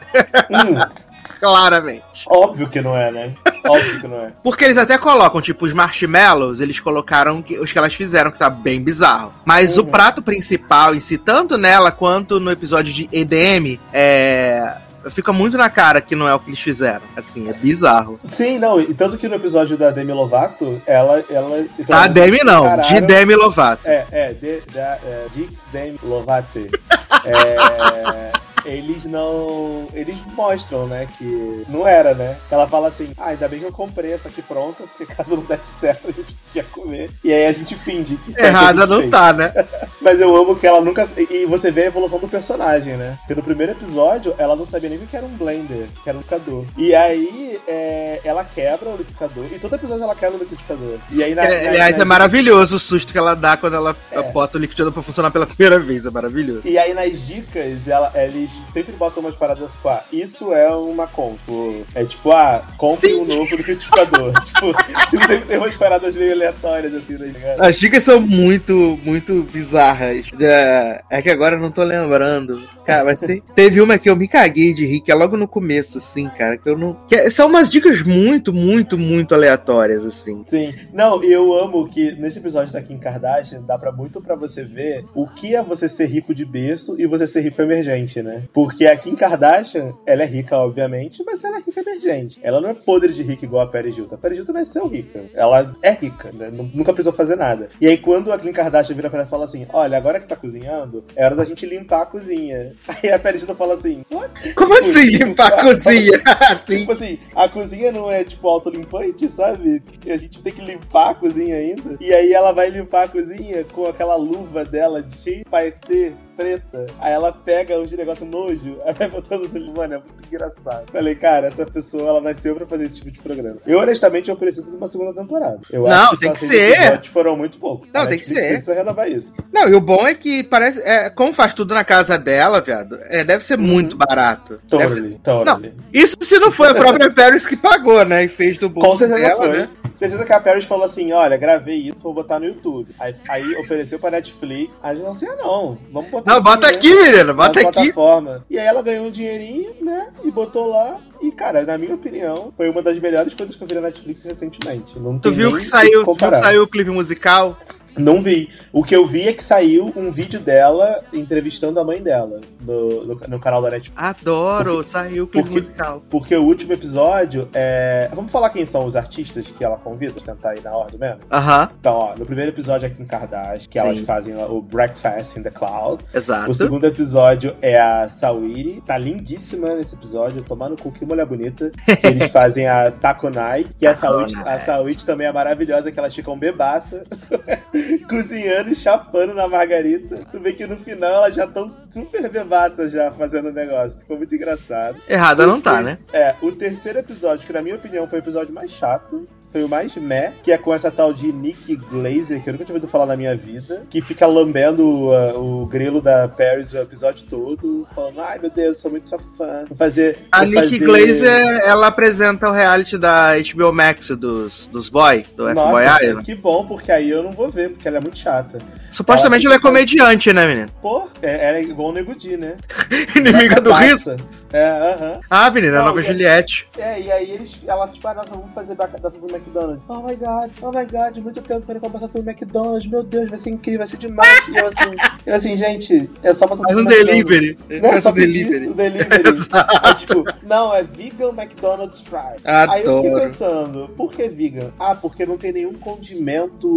Hum, *laughs* Claramente. óbvio que não é, né? Óbvio que não é. Porque eles até colocam, tipo, os marshmallows, eles colocaram que- os que elas fizeram, que tá bem bizarro. Mas o Uhum. prato principal em si, tanto nela quanto no episódio de EDM, é. Fica muito na cara que não é o que eles fizeram. Assim, é bizarro. Sim, não, e tanto que no episódio da Demi Lovato, ela. ela Tá, Demi não, de encararam- Demi Lovato. É, é, de, da, é, Dix Demi Lovato. *laughs* É, eles não. Eles mostram, né, que não era, né? Ela fala assim: ah, ainda bem que eu comprei essa aqui pronta, porque caso não desse certo, a gente ia comer. E aí a gente finge que. Errada não fez. tá, né? *laughs* Mas eu amo que ela nunca. E você vê a evolução do personagem, né? Porque no primeiro episódio, ela não sabia nem o que era um blender, que era um liquidificador. E aí, é, ela quebra o liquidificador. E todo episódio ela quebra o liquidificador. E aí, na, É, na- aliás, na- é maravilhoso o susto que ela dá quando ela É. bota o liquidificador pra funcionar pela primeira vez. É maravilhoso. E aí nas dicas, ela- eles sempre botam umas paradas tipo, ah, isso é uma. Tipo, é tipo, ah, compre Sim. um novo liquidificador. *laughs* tipo, *laughs* sempre tem umas paradas meio aleatórias assim, tá ligado? As dicas são muito, muito bizarras. É, é que agora eu não tô lembrando. Cara, mas tem- *laughs* teve uma que eu me caguei de rir, que é logo no começo, assim, cara, que eu não. que é- são umas dicas muito, muito, muito aleatórias, assim. Sim. Não, e eu amo que nesse episódio da Kim Kardashian dá pra muito pra você ver o que é você ser rico de berço e você ser rico emergente, né? Porque a Kim Kardashian, ela é rica, obviamente, mas ela é rica emergente. Ela não é podre de rica igual a Paris Hilton. A Paris Hilton nasceu rica. Ela é rica, né? Nu- Nunca precisou fazer nada. E aí quando a Kim Kardashian vira pra ela e fala assim, olha, agora que tá cozinhando, é hora da gente limpar a cozinha. *laughs* Aí a Hilton fala assim, "What?" Como Tipo, assim limpar a cozinha? *laughs* Assim. Tipo assim, a cozinha não é tipo autolimpante, sabe? A gente tem que limpar a cozinha ainda. E aí ela vai limpar a cozinha com aquela luva dela de cheio de paetê preta. Aí ela pega os negócios nojo, *laughs* aí vai botando no mano, é muito engraçado. Falei, cara, essa pessoa ela nasceu pra fazer esse tipo de programa. Eu, honestamente, eu preciso de uma segunda temporada. Eu Não, acho que tem que seis ser. foram muito poucos. Não, tem que ser. Precisa renovar isso. Não, e o bom é que parece. É, como faz tudo na casa dela, viado, é, deve ser muito barato. Deve ser- Totally, totally. Isso se não foi a própria *laughs* Paris que pagou, né? E fez do bolso Com certeza dela, foi. né? Certeza que a Paris falou assim: olha, gravei isso, vou botar no YouTube. Aí, aí ofereceu pra Netflix. Aí a gente falou assim: ah, não, vamos botar Não, bota né? aqui, menina, bota aqui. plataforma. E aí ela ganhou um dinheirinho, né? E botou lá. E, cara, na minha opinião, foi uma das melhores coisas que eu vi na Netflix recentemente. Não Tu viu que saiu, viu que saiu o clipe musical? Não vi. O que eu vi é que saiu um vídeo dela entrevistando a mãe dela no, no, no canal da Netflix. Adoro, saiu o clipe porque- musical. Porque o último episódio é. Vamos falar quem são os artistas que ela convida? Tentar ir na ordem mesmo. Aham, Então, ó, no primeiro episódio é Kim Kardashian, que elas Sim. fazem o Breakfast in the Cloud. exato. O segundo episódio é a Sawiri, tá lindíssima nesse episódio, tomar no cu, que mulher bonita. *laughs* Eles fazem a Takonai, que a Sawiri, a Sawiri também é maravilhosa, que elas ficam bebaça, *laughs* *laughs* cozinhando e chapando na margarita. Tu vê que no final elas já estão super bebaças já fazendo o negócio. Ficou muito engraçado. Errada não tá, né? É, o terceiro episódio, que na minha opinião foi o episódio mais chato. Foi o mais meh, que é com essa tal de Nick Glazer, que eu nunca tinha ouvido falar na minha vida, que fica lambendo uh, o grelo da Paris o episódio todo, falando, ai meu Deus, sou muito sua fã. Vou fazer. A vou Nick fazer... Glazer, ela apresenta o reality da HBO Max dos, dos boy, do F-Boy Nossa, Island. que bom, porque aí eu não vou ver, porque ela é muito chata. Supostamente ela é comediante, né, menina? Pô, é- ela é igual o Nego Di, né? *laughs* Inimiga do riso. É, aham. Ah, menina, a nova e- Juliette. É, e aí eles, ela tipo, ah, nossa, vamos fazer ba- dança do McDonald's. Oh my god, oh my god, muito tempo querendo dança do McDonald's, meu Deus, vai ser incrível, vai ser demais. e eu assim, *laughs* eu assim, gente, é só botar Faz um delivery. Não é só um delivery. o delivery. *laughs* Exato. É tipo, não, é vegan McDonald's fry. Aí eu fiquei Adoro. pensando, por que vegan? Ah, porque não tem nenhum condimento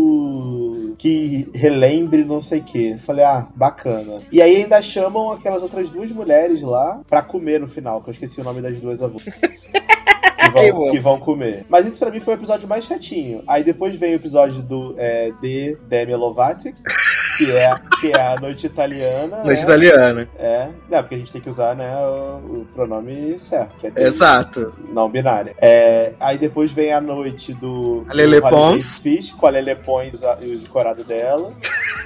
que relembre não sei o que. Falei, ah, bacana. E aí ainda chamam aquelas outras duas mulheres lá pra comer no final, que eu esqueci o nome das duas avós. *laughs* Que vão, que vão comer. Mas isso pra mim foi o episódio mais chatinho. Aí depois vem o episódio do é, de Demi Lovatic, que é, que é a noite italiana. Noite né? italiana. É, é, porque a gente tem que usar, né, o, o pronome certo, que é dele, Exato. não binário. É, aí depois vem a noite do, A Lele Pons. Fish, com a Lele Pons e os decorados dela.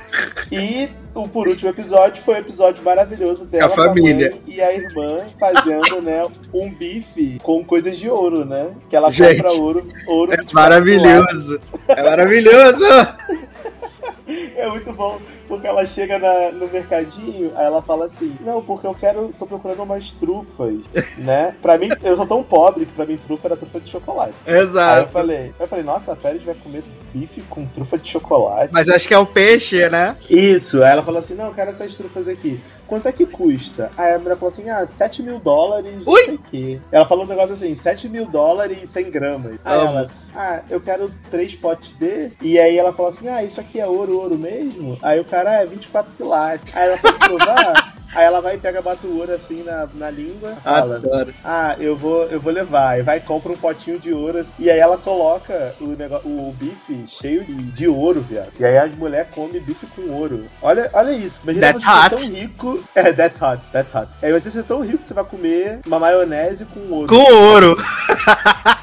*laughs* e o por último episódio foi o episódio maravilhoso dela A família. a e a irmã fazendo, né, um bife com coisas de ouro, né? Que ela Gente, compra ouro, ouro É 24 quilates. maravilhoso. É maravilhoso. *laughs* É muito bom, porque ela chega na- no mercadinho, aí ela fala assim: Não, porque eu quero, tô procurando umas trufas, *laughs* né? Pra mim, eu sou tão pobre que pra mim trufa era trufa de chocolate. Aí eu Exato. falei, eu falei, nossa, a Pérez vai comer bife com trufa de chocolate. Mas acho que é o peixe, né? Isso, aí ela falou assim: não, eu quero essas trufas aqui. Quanto é que custa? Aí a mulher falou assim: ah, 7 mil dólares, não Ui! sei o quê. Ela falou um negócio assim: 7 mil dólares e 100 gramas. Aí Amo. ela, ah, eu quero três potes desse. E aí ela falou assim: ah, isso aqui é ouro, ouro mesmo? Aí o cara, ah, é 24 quilates. Aí ela falou assim: provar. *laughs* Aí ela vai e pega, bate o ouro assim na, na língua, fala. Adoro. Ah, eu vou, eu vou levar. E vai e compra um potinho de ouro. assim, E aí ela coloca o, negócio, o bife cheio de, de ouro, viado. E aí as mulheres comem bife com ouro. Olha, olha isso. Imagina That's você ser hot. tão rico. É, that's hot, that's hot. Aí você ser tão rico que você vai comer uma maionese com ouro. Com ouro. *laughs*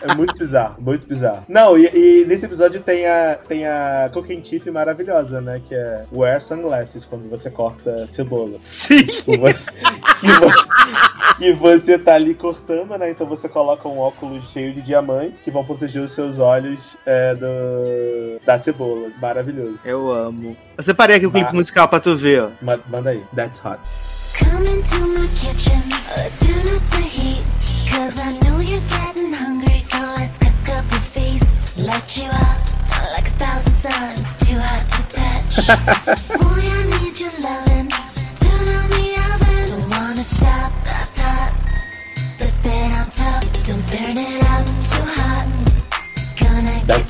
É muito bizarro, muito bizarro. Não, e, e nesse episódio tem a, tem a cooking tip maravilhosa, né? Que é wear sunglasses quando você corta cebola. Sim. Que você, que você, que você tá ali cortando, né? Então você coloca um óculos cheio de diamante que vão proteger os seus olhos é, do, da cebola. Maravilhoso. Eu amo. Eu separei aqui o clipe musical pra tu ver, ó. Ma- Manda aí. That's hot. Come into my kitchen, let's turn up the heat. Cause I know you're getting hungry, so let's cook up a feast. Light you up like a thousand suns, that's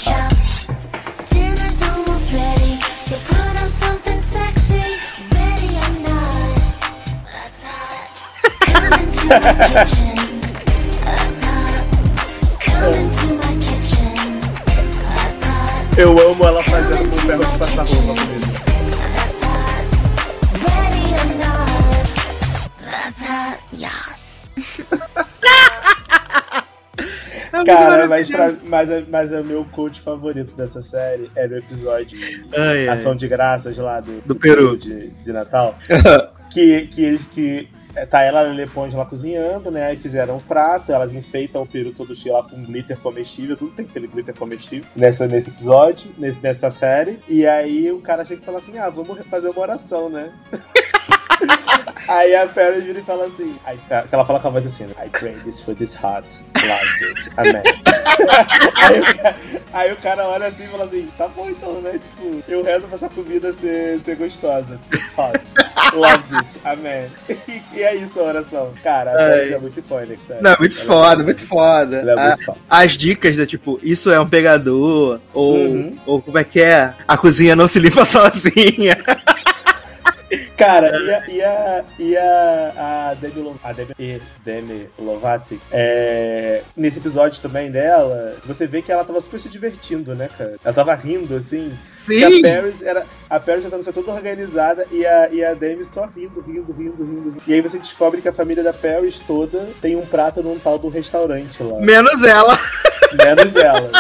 hot. Eu amo ela fazendo com o ferro de passar roupa Cara, mas, pra, mas, é- mas é o meu coach favorito dessa série é no episódio Ai, ai. Ação de Graças lá do, Do Peru. de, de Natal. *laughs* que, que eles que. é, Tá ela e Leponge lá cozinhando, né? Aí fizeram um prato, elas enfeitam o peru todo cheio lá com glitter comestível, tudo tem que ter glitter comestível nessa, nesse episódio, nesse, nessa série. E aí o cara chega e fala assim: ah, vamos fazer uma oração, né? *laughs* Aí a Paris vira e fala assim, aí, que ela fala com a voz assim, I pray this for this heart, it, amém. *laughs* aí, o cara, aí o cara olha assim e fala assim, tá bom então, né? Tipo, eu rezo pra essa comida ser, ser gostosa, this hot, loves it, amém. E, *laughs* e é isso a oração. Cara, a é muito icônica, sério. Não, muito Ela é foda, muito foda. É A- muito foda. as dicas da tipo, isso é um pegador, ou, Uhum. ou como é que é? A cozinha não se limpa *laughs* sozinha. Cara, e a, e a, a, Demi, Lo- a Demi, e Demi Lovato, é, nesse episódio também dela, você vê que ela tava super se divertindo, né, cara? Ela tava rindo, assim. E a Sim! Paris era. A Paris tentando ser toda organizada e a, e a Demi só rindo, rindo, rindo, rindo. E aí você descobre que a família da Paris toda tem um prato num tal do restaurante lá. Menos ela. Menos *laughs* ela.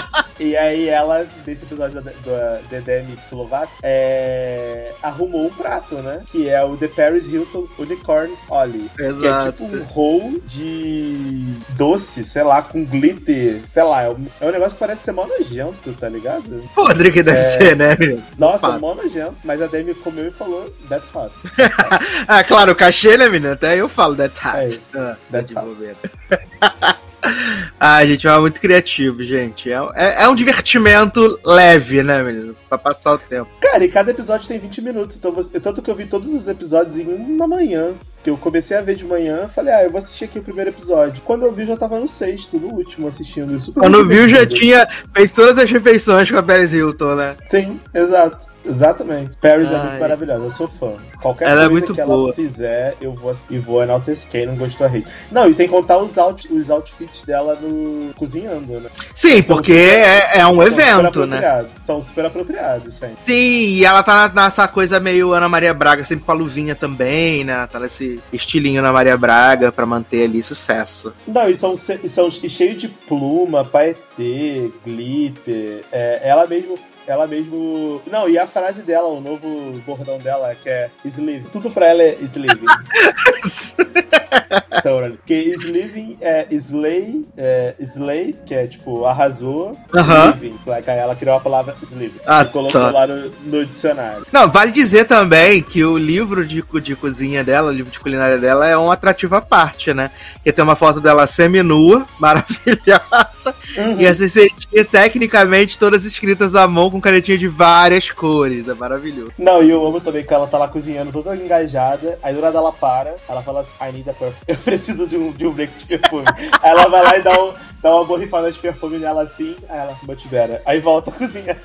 E aí ela, nesse episódio da, da, da Demi Slovato, é, arrumou um prato, né? Que é o The Paris Hilton Unicorn Ollie. Que é Exato. tipo um roll de doce, sei lá, com glitter. Sei lá, é um, é um negócio que parece ser mó nojento, tá ligado? Podre que É. deve ser, né, menino? Nossa, Fato. mó nojento. Mas a Demi comeu e falou, that's hot. *laughs* ah, claro, o cachê, né, menino? Até eu falo that É hot. isso. Ah, That's de hot. *laughs* ah, gente, é muito criativo, gente. É, é- é um divertimento leve, né, menino? Pra passar o tempo. Cara, e cada episódio tem 20 minutos. Então, você- tanto que eu vi todos os episódios em uma manhã. Que eu comecei a ver de manhã, falei, ah, eu vou assistir aqui o primeiro episódio. Quando eu vi, já tava no sexto, no último, assistindo. Super Quando viu, já tinha feito todas as refeições com a Paris Hilton, né? Sim, exato. Exatamente. Paris é Ai. muito maravilhosa, eu sou fã. Qualquer Ela é coisa muito que boa. ela fizer, eu vou e vou enaltecer. Quem não gostou a rede. Não, e sem contar os, out, os outfits dela no cozinhando, né? Sim, porque é, é um São evento, né? São super apropriados, sempre. Sim, e ela tá nessa coisa meio Ana Maria Braga, sempre com a luvinha também, né? Tá nesse estilinho Ana Maria Braga pra manter ali sucesso. Não, e são, e são e cheio de pluma, paetê, glitter. É, ela mesmo. Ela mesmo. Não, e a frase dela, o novo bordão dela, que é sleeve. Tudo pra ela é sleeve. *laughs* Totally. Porque sleeving é slay, é slay, que é tipo arrasou, Aham. sleeving. Like, aí ela criou a palavra sleeve. Ah, e colocou tá. lá no, no dicionário. Não, vale dizer também que o livro de, de cozinha dela, o livro de culinária dela, é um atrativo à parte, né? Que tem uma foto dela seminua, *laughs* maravilhosa, e as receitinhas, tecnicamente, todas escritas à mão com canetinha de várias cores. É maravilhoso. Não, e eu amo também que ela tá lá cozinhando toda engajada, aí do nada ela para, ela fala assim, I need a perfume. *laughs* Eu preciso de um, de um break de perfume. aí ela vai lá e dá, um, dá uma borrifada de perfume nela assim, aí ela, but better. Aí volta a cozinhar.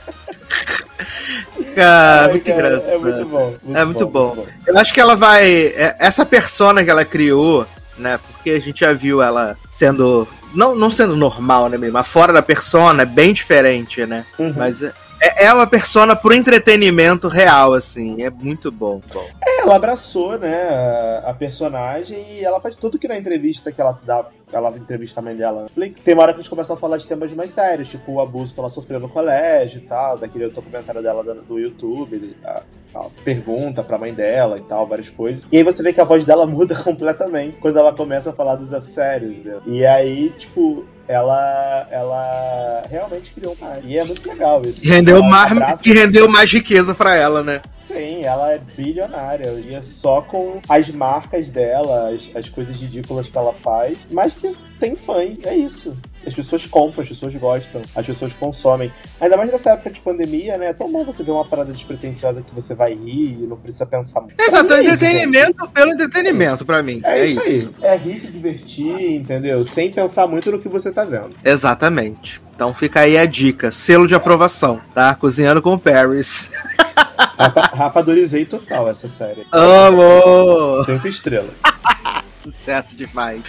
Ah, Ai, muito cara, engraçado. É muito bom. É muito bom. Eu acho que ela vai. é, Essa persona que ela criou, né? Porque a gente já viu ela sendo. Não, não sendo normal, né, mesmo? Mas fora da persona é bem diferente, né? Uhum. Mas é- É, uma persona pro entretenimento real, assim. É muito bom. bom. É, ela abraçou, né, a, a personagem e ela faz tudo que na entrevista que ela dá ela entrevista a mãe dela Netflix, tem uma hora que eles começam a falar de temas mais sérios, tipo o abuso que ela sofreu no colégio e tal, daquele documentário dela do, YouTube, a, a pergunta pra mãe dela e tal, várias coisas. E aí você vê que a voz dela *laughs* muda completamente quando ela começa a falar dos assuntos sérios, entendeu? E aí, tipo, ela, ela realmente criou mais. E é muito legal isso. Que rendeu, mais, que rendeu mais riqueza pra ela, né? Sim, ela é bilionária. E é só com as marcas dela, as, as coisas ridículas que ela faz. Mas que tem fãs, é isso. As pessoas compram, as pessoas gostam, as pessoas consomem. Ainda mais nessa época de pandemia, né? É tão bom você ver uma parada despretensiosa que você vai rir e não precisa pensar muito. Exato, é entretenimento pelo entretenimento, para mim. É, é isso, isso, aí. É rir, se divertir, entendeu? Sem pensar muito no que você tá vendo. Exatamente. Então fica aí a dica. Selo de aprovação, tá? Cozinhando com Paris. Rapa, rapadorizei total essa série. Amo! Cinco estrelas. *laughs* Sucesso demais.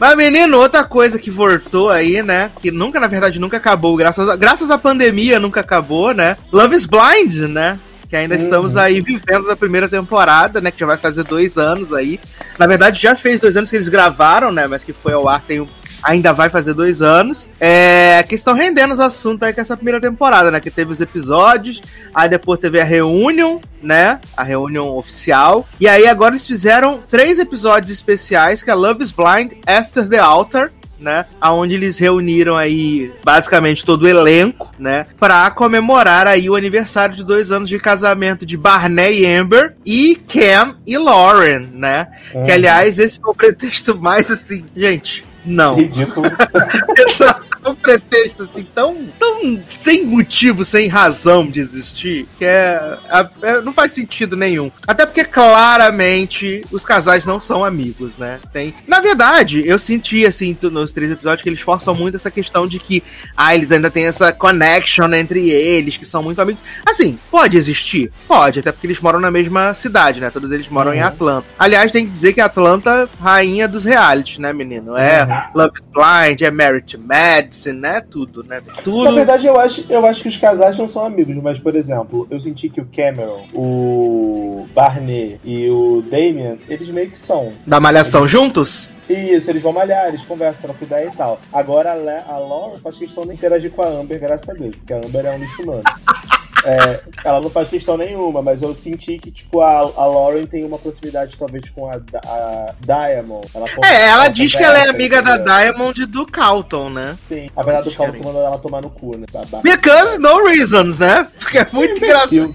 Mas, menino, outra coisa que voltou aí, né? Que nunca, na verdade, nunca acabou, graças a, graças à pandemia, nunca acabou, né? Love is Blind, né? Que ainda uhum. estamos aí vivendo a primeira temporada, né? Que já vai fazer dois anos aí. Na verdade, já fez dois anos que eles gravaram, né? Mas que foi ao ar tem ainda vai fazer dois anos. É, que estão rendendo os assuntos aí com essa primeira temporada, né? Que teve os episódios, aí depois teve a reunião, né? A reunião oficial. E aí agora eles fizeram três episódios especiais, que é Love is Blind, After the Altar, né? Aonde eles reuniram aí basicamente todo o elenco, né? Pra comemorar aí o aniversário de dois anos de casamento de Barney e Amber e Cam e Lauren, né? Uhum. Que aliás, esse é o pretexto mais assim, gente não. Ridículo. *laughs* Exato. É um pretexto assim tão, tão sem motivo, sem razão de existir, que é, é, não faz sentido nenhum. Até porque claramente os casais não são amigos, né? Tem, na verdade, eu senti assim nos três episódios que eles forçam muito essa questão de que ah, eles ainda têm essa connection entre eles, que são muito amigos. Assim, pode existir? Pode, até porque eles moram na mesma cidade, né? Todos eles moram uhum. em Atlanta. Aliás, tem que dizer que Atlanta, rainha dos realities, né, menino? É uhum. Love Blind, é Married to Mad, Madison, né? Tudo, né? Tudo. Na verdade, eu acho, eu acho que os casais não são amigos, mas, por exemplo, eu senti que o Cameron, o Barney e o Damien, eles meio que são. Da malhação eles... juntos? Isso, eles vão malhar, eles conversam, trocam ideia e tal. Agora a, Le a Laura faz questão de interagir com a Amber, graças a Deus, porque a Amber é um lixo humano. *laughs* É, ela não faz questão nenhuma, mas eu senti que, tipo, a, a Lauren tem uma proximidade, talvez, com a, a Diamond. Ela é, ela diz que ela é amiga da Diamond do Calton, né? Sim, apesar do Calton mandando ela tomar no cu, né? Because no reasons, né? Porque é muito engraçado.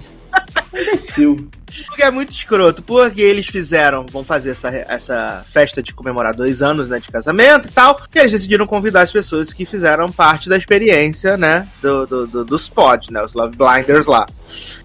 Porque é muito escroto, porque eles fizeram, vão fazer essa, essa festa de comemorar dois anos, né, de casamento e tal, e eles decidiram convidar as pessoas que fizeram parte da experiência, né, do, do, do dos pods, né, os Love Blinders lá.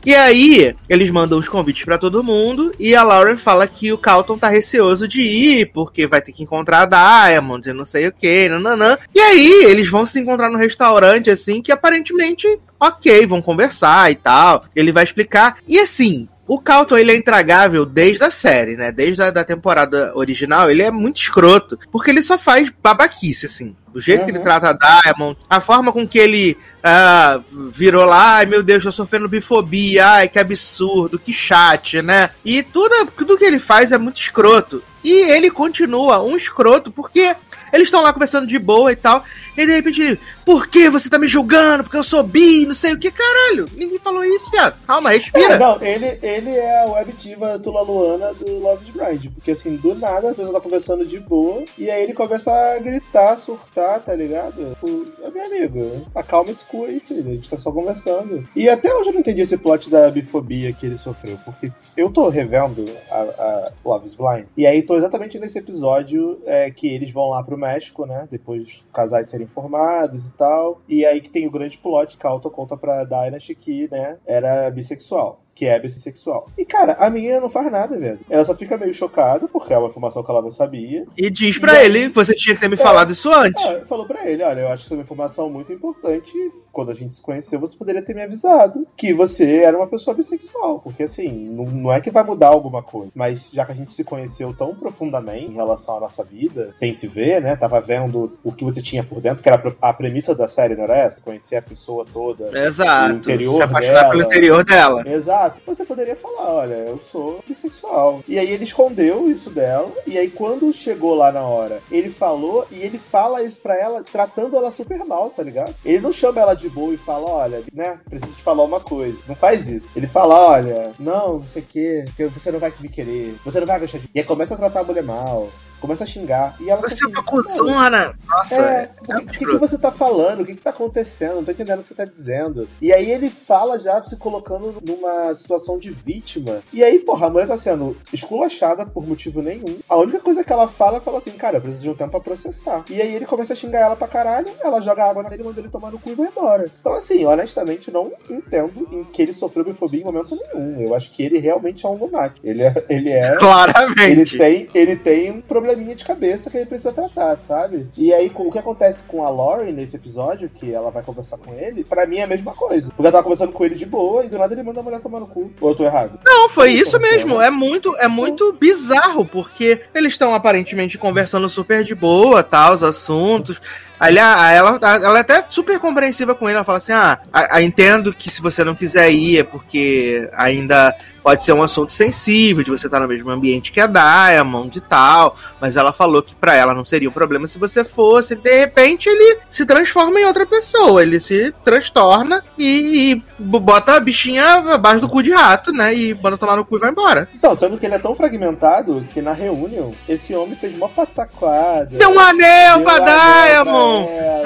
E aí, eles mandam os convites para todo mundo e a Lauren fala que o Calton tá receoso de ir, porque vai ter que encontrar a Diamond e não sei o que, nananã. E aí, eles vão se encontrar no restaurante, assim, que aparentemente, ok, vão conversar e tal. Ele vai explicar. E assim, o Calton, ele é intragável desde a série, né? Desde a da temporada original, ele é muito escroto. Porque ele só faz babaquice, assim. Do jeito uhum. que ele uhum. trata a Diamond, a forma com que ele uh, virou lá, ai meu Deus, tô sofrendo bifobia, ai que absurdo, que chat, né? E tudo, tudo que ele faz é muito escroto. E ele continua um escroto porque eles estão lá conversando de boa e tal. E de repente por que você tá me julgando? Porque eu sou bi, não sei o que, caralho. Ninguém falou isso, viado. Calma, respira. É, não, ele, ele é a web diva Tula Luana do Love Bride. Porque assim, do nada a pessoa tá conversando de boa. E aí ele começa a gritar, surtar, tá ligado? É meu amigo, acalma esse cu aí, filho. A gente tá só conversando. E até hoje eu não entendi esse plot da bifobia que ele sofreu. Porque eu tô revendo a, a Love is Blind. E aí tô exatamente nesse episódio é, que eles vão lá pro México, né? Depois dos casais serem formados e tal. E aí que tem o grande plot que a Auto conta pra Dynasty que, né, era bissexual. Que é bissexual. E, cara, a menina não faz nada, velho. Ela só fica meio chocada, porque é uma informação que ela não sabia. E diz pra ele, você tinha que ter me falado isso antes. É, falou pra ele, olha, eu acho que isso é uma informação muito importante. Quando a gente se conheceu, você poderia ter me avisado que você era uma pessoa bissexual. Porque, assim, não, não é que vai mudar alguma coisa. Mas já que a gente se conheceu tão profundamente em relação à nossa vida, sem se ver, né? Tava vendo o que você tinha por dentro, que era a premissa da série, não era essa? Conhecer a pessoa toda. Exato. O interior se apaixonar dela. pelo interior dela. Exato. Você poderia falar, olha, eu sou bissexual. E aí ele escondeu isso dela. E aí quando chegou lá na hora, ele falou e ele fala isso pra ela, tratando ela super mal, tá ligado? Ele não chama ela de boa e fala, olha, né, preciso te falar uma coisa. Não faz isso. Ele fala, olha, não, não sei o que você não vai me querer, você não vai gostar de. E aí começa a tratar a mulher mal. Começa a xingar. E ela Você é assim, "Cara, cuzona. Nossa, é, é, o que, que, que você tá falando? O que, que tá acontecendo? Não tô entendendo o que você tá dizendo. E aí ele fala já se colocando numa situação de vítima. E aí, porra, a mulher tá sendo esculachada por motivo nenhum. A única coisa que ela fala, fala assim, cara, eu preciso de um tempo pra processar. E aí ele começa a xingar ela pra caralho, ela joga água nele, manda ele tomar no cu e vai embora. Então, assim, honestamente, não entendo em que ele sofreu bifobia em momento nenhum. Eu acho que ele realmente é um lunático. Ele é. Ele é *laughs* ele claramente. tem, ele tem um probleminha de cabeça que ele precisa tratar, sabe? E aí, com- o que acontece com a Lauren nesse episódio, que ela vai conversar com ele, pra mim é a mesma coisa. Porque ela tava conversando com ele de boa e do nada ele manda a mulher tomar no cu. Ou eu tô errado? Não, foi isso mesmo. é. Muito, é muito bizarro, porque eles estão aparentemente conversando super de boa, tal, os assuntos. Ali, a- ela, a- ela é até super compreensiva com ele. Ela fala assim: Ah, a- a- entendo que se você não quiser ir é porque ainda pode ser um assunto sensível, de você estar no mesmo ambiente que a Diamond e tal. Mas ela falou que pra ela não seria um problema se você fosse. De repente ele se transforma em outra pessoa. Ele se transtorna e, e bota a bichinha abaixo do cu de rato, né? E manda tomar no cu e vai embora. Então, sendo que ele é tão fragmentado que na reunião, esse homem fez uma pataquada. Deu um anel Deu pra Diamond! ela,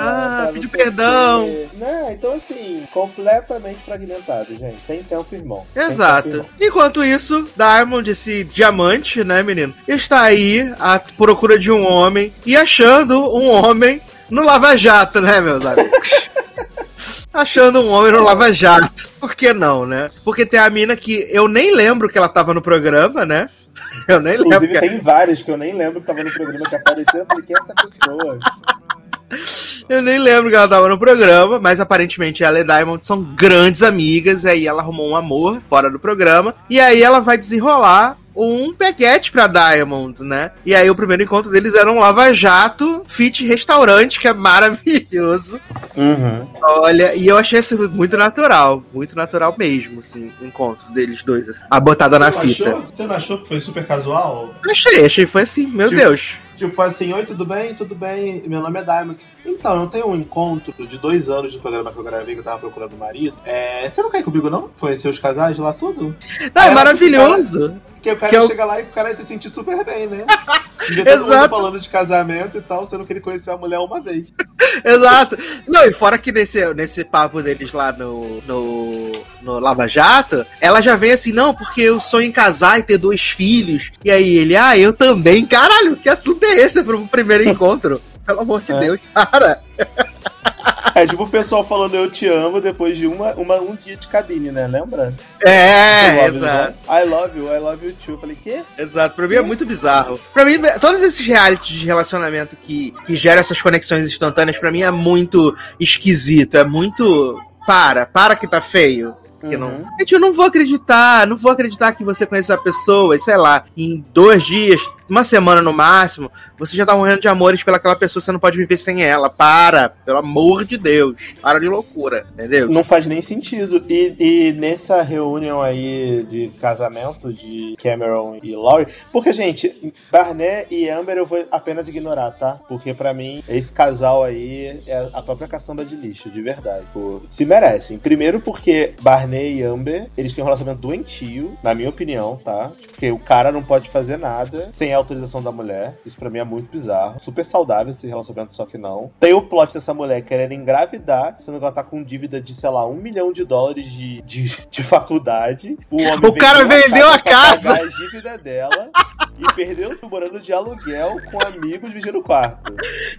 Ah, pediu perdão. Né? Então, assim, completamente fragmentado, gente. Sem tempo, irmão. Sem tempo, Exato. irmão. Enquanto isso, Diamond, esse diamante, né, menino, está aí à procura de um homem e achando um homem no Lava Jato, né, meus amigos? *laughs* achando um homem no Lava Jato. Por que não, né? Porque tem a mina que eu nem lembro que ela tava no programa, né? *laughs* Eu nem lembro. Inclusive, Que... tem vários que eu nem lembro que tava no programa que apareceram. Eu falei, quem é essa pessoa? Eu nem lembro que ela tava no programa, mas aparentemente ela e Diamond são grandes amigas, e aí ela arrumou um amor fora do programa, e aí ela vai desenrolar um peguete pra Diamond, né? E aí o primeiro encontro deles era um lava-jato fit restaurante, que é maravilhoso. Uhum. Olha, e eu achei isso muito natural, muito natural mesmo, assim, o encontro deles dois, assim, a botada na Você fita. achou- Você não achou que foi super casual? Achei, achei, foi assim, meu Tipo- Deus. Tipo assim, oi, tudo bem? Tudo bem? Meu nome é Diamond. Então, eu tenho um encontro de dois anos de programa que eu gravei, que eu tava procurando um marido. É, você não quer ir comigo, não? Conhecer os casais lá, tudo? Não, é ela maravilhoso. Porque o cara Que eu- chega lá e o cara se sentir super bem, né? *laughs* Todo mundo Exato. falando de casamento e tal, sendo que ele conheceu a mulher uma vez. *laughs* Exato. Não, e fora que nesse, nesse papo deles lá no, no, no Lava Jato, ela já vem assim, não, porque eu sonho em casar e ter dois filhos. E aí ele, ah, eu também. Caralho, que assunto é esse pro primeiro encontro? *laughs* Pelo amor de É. Deus, cara. É tipo o pessoal falando eu te amo depois de uma, uma, um dia de cabine, né? Lembra? É, you, exato. I love you, I love you too. Eu falei, quê? Exato, pra mim é muito bizarro. Pra mim, todos esses realities de relacionamento que, que geram essas conexões instantâneas, pra mim é muito esquisito. É muito. Para, para que tá feio. Que Uhum. não... Gente, eu não vou acreditar, não vou acreditar que você conhece a pessoa e sei lá, em dois dias, uma semana no máximo, você já tá morrendo de amores pelaquela pessoa, você não pode viver sem ela. Para, pelo amor de Deus. Para de loucura, entendeu? Não faz nem sentido. E, e nessa reunião aí de casamento de Cameron e Laurie, porque, gente, Barnett e Amber eu vou apenas ignorar, tá? Porque pra mim, esse casal aí é a própria caçamba de lixo, de verdade. Pô, se merecem. Primeiro porque Barnett e Amber, eles têm um relacionamento doentio, na minha opinião, tá? Porque o cara não pode fazer nada sem a autorização da mulher. Isso pra mim é muito bizarro. Super saudável esse relacionamento, só que não. Tem o plot dessa mulher querendo engravidar, sendo que ela tá com dívida de, sei lá, um milhão de dólares de, de, de faculdade. O, homem O cara vendeu a casa. pagar a dívida dela. *laughs* e perdeu morando de aluguel com amigos dividindo o quarto.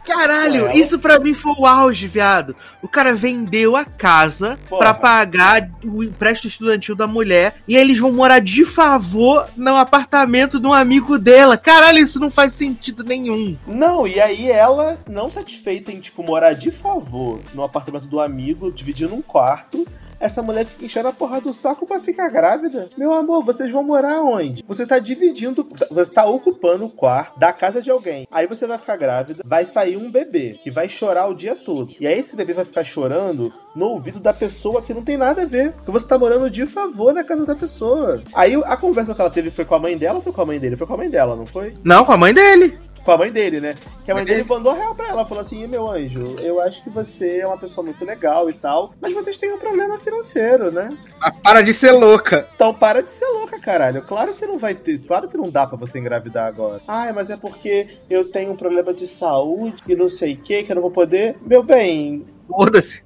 Caralho, isso pra mim foi o auge, viado. O cara vendeu a casa Porra. pra pagar o empréstimo estudantil da mulher e aí eles vão morar de favor no apartamento de um amigo dela. Caralho, isso não faz sentido nenhum. Não, e aí ela, não satisfeita em, tipo, morar de favor no apartamento do amigo, dividindo um quarto, essa mulher fica enchendo a porra do saco pra ficar grávida. Meu amor, vocês vão morar onde? Você tá dividindo, você tá ocupando o quarto da casa de alguém. Aí você vai ficar grávida, vai sair um bebê que vai chorar o dia todo. E aí esse bebê vai ficar chorando no ouvido da pessoa que não tem nada a ver. Porque você tá morando de favor na casa da pessoa. Aí a conversa que ela teve foi com a mãe dela ou foi com a mãe dele? Foi com a mãe dela, não foi? Não, com a mãe dele. Com a mãe dele, né? Que a mãe dele. mandou real pra ela. Falou assim: meu anjo, eu acho que você é uma pessoa muito legal e tal, mas vocês têm um problema financeiro, né? Ah, para de ser louca. Então para de ser louca, caralho. Claro que não vai ter. Claro que não dá pra você engravidar agora. Ai, mas é porque eu tenho um problema de saúde e não sei o que, que eu não vou poder. Meu bem, Foda-se.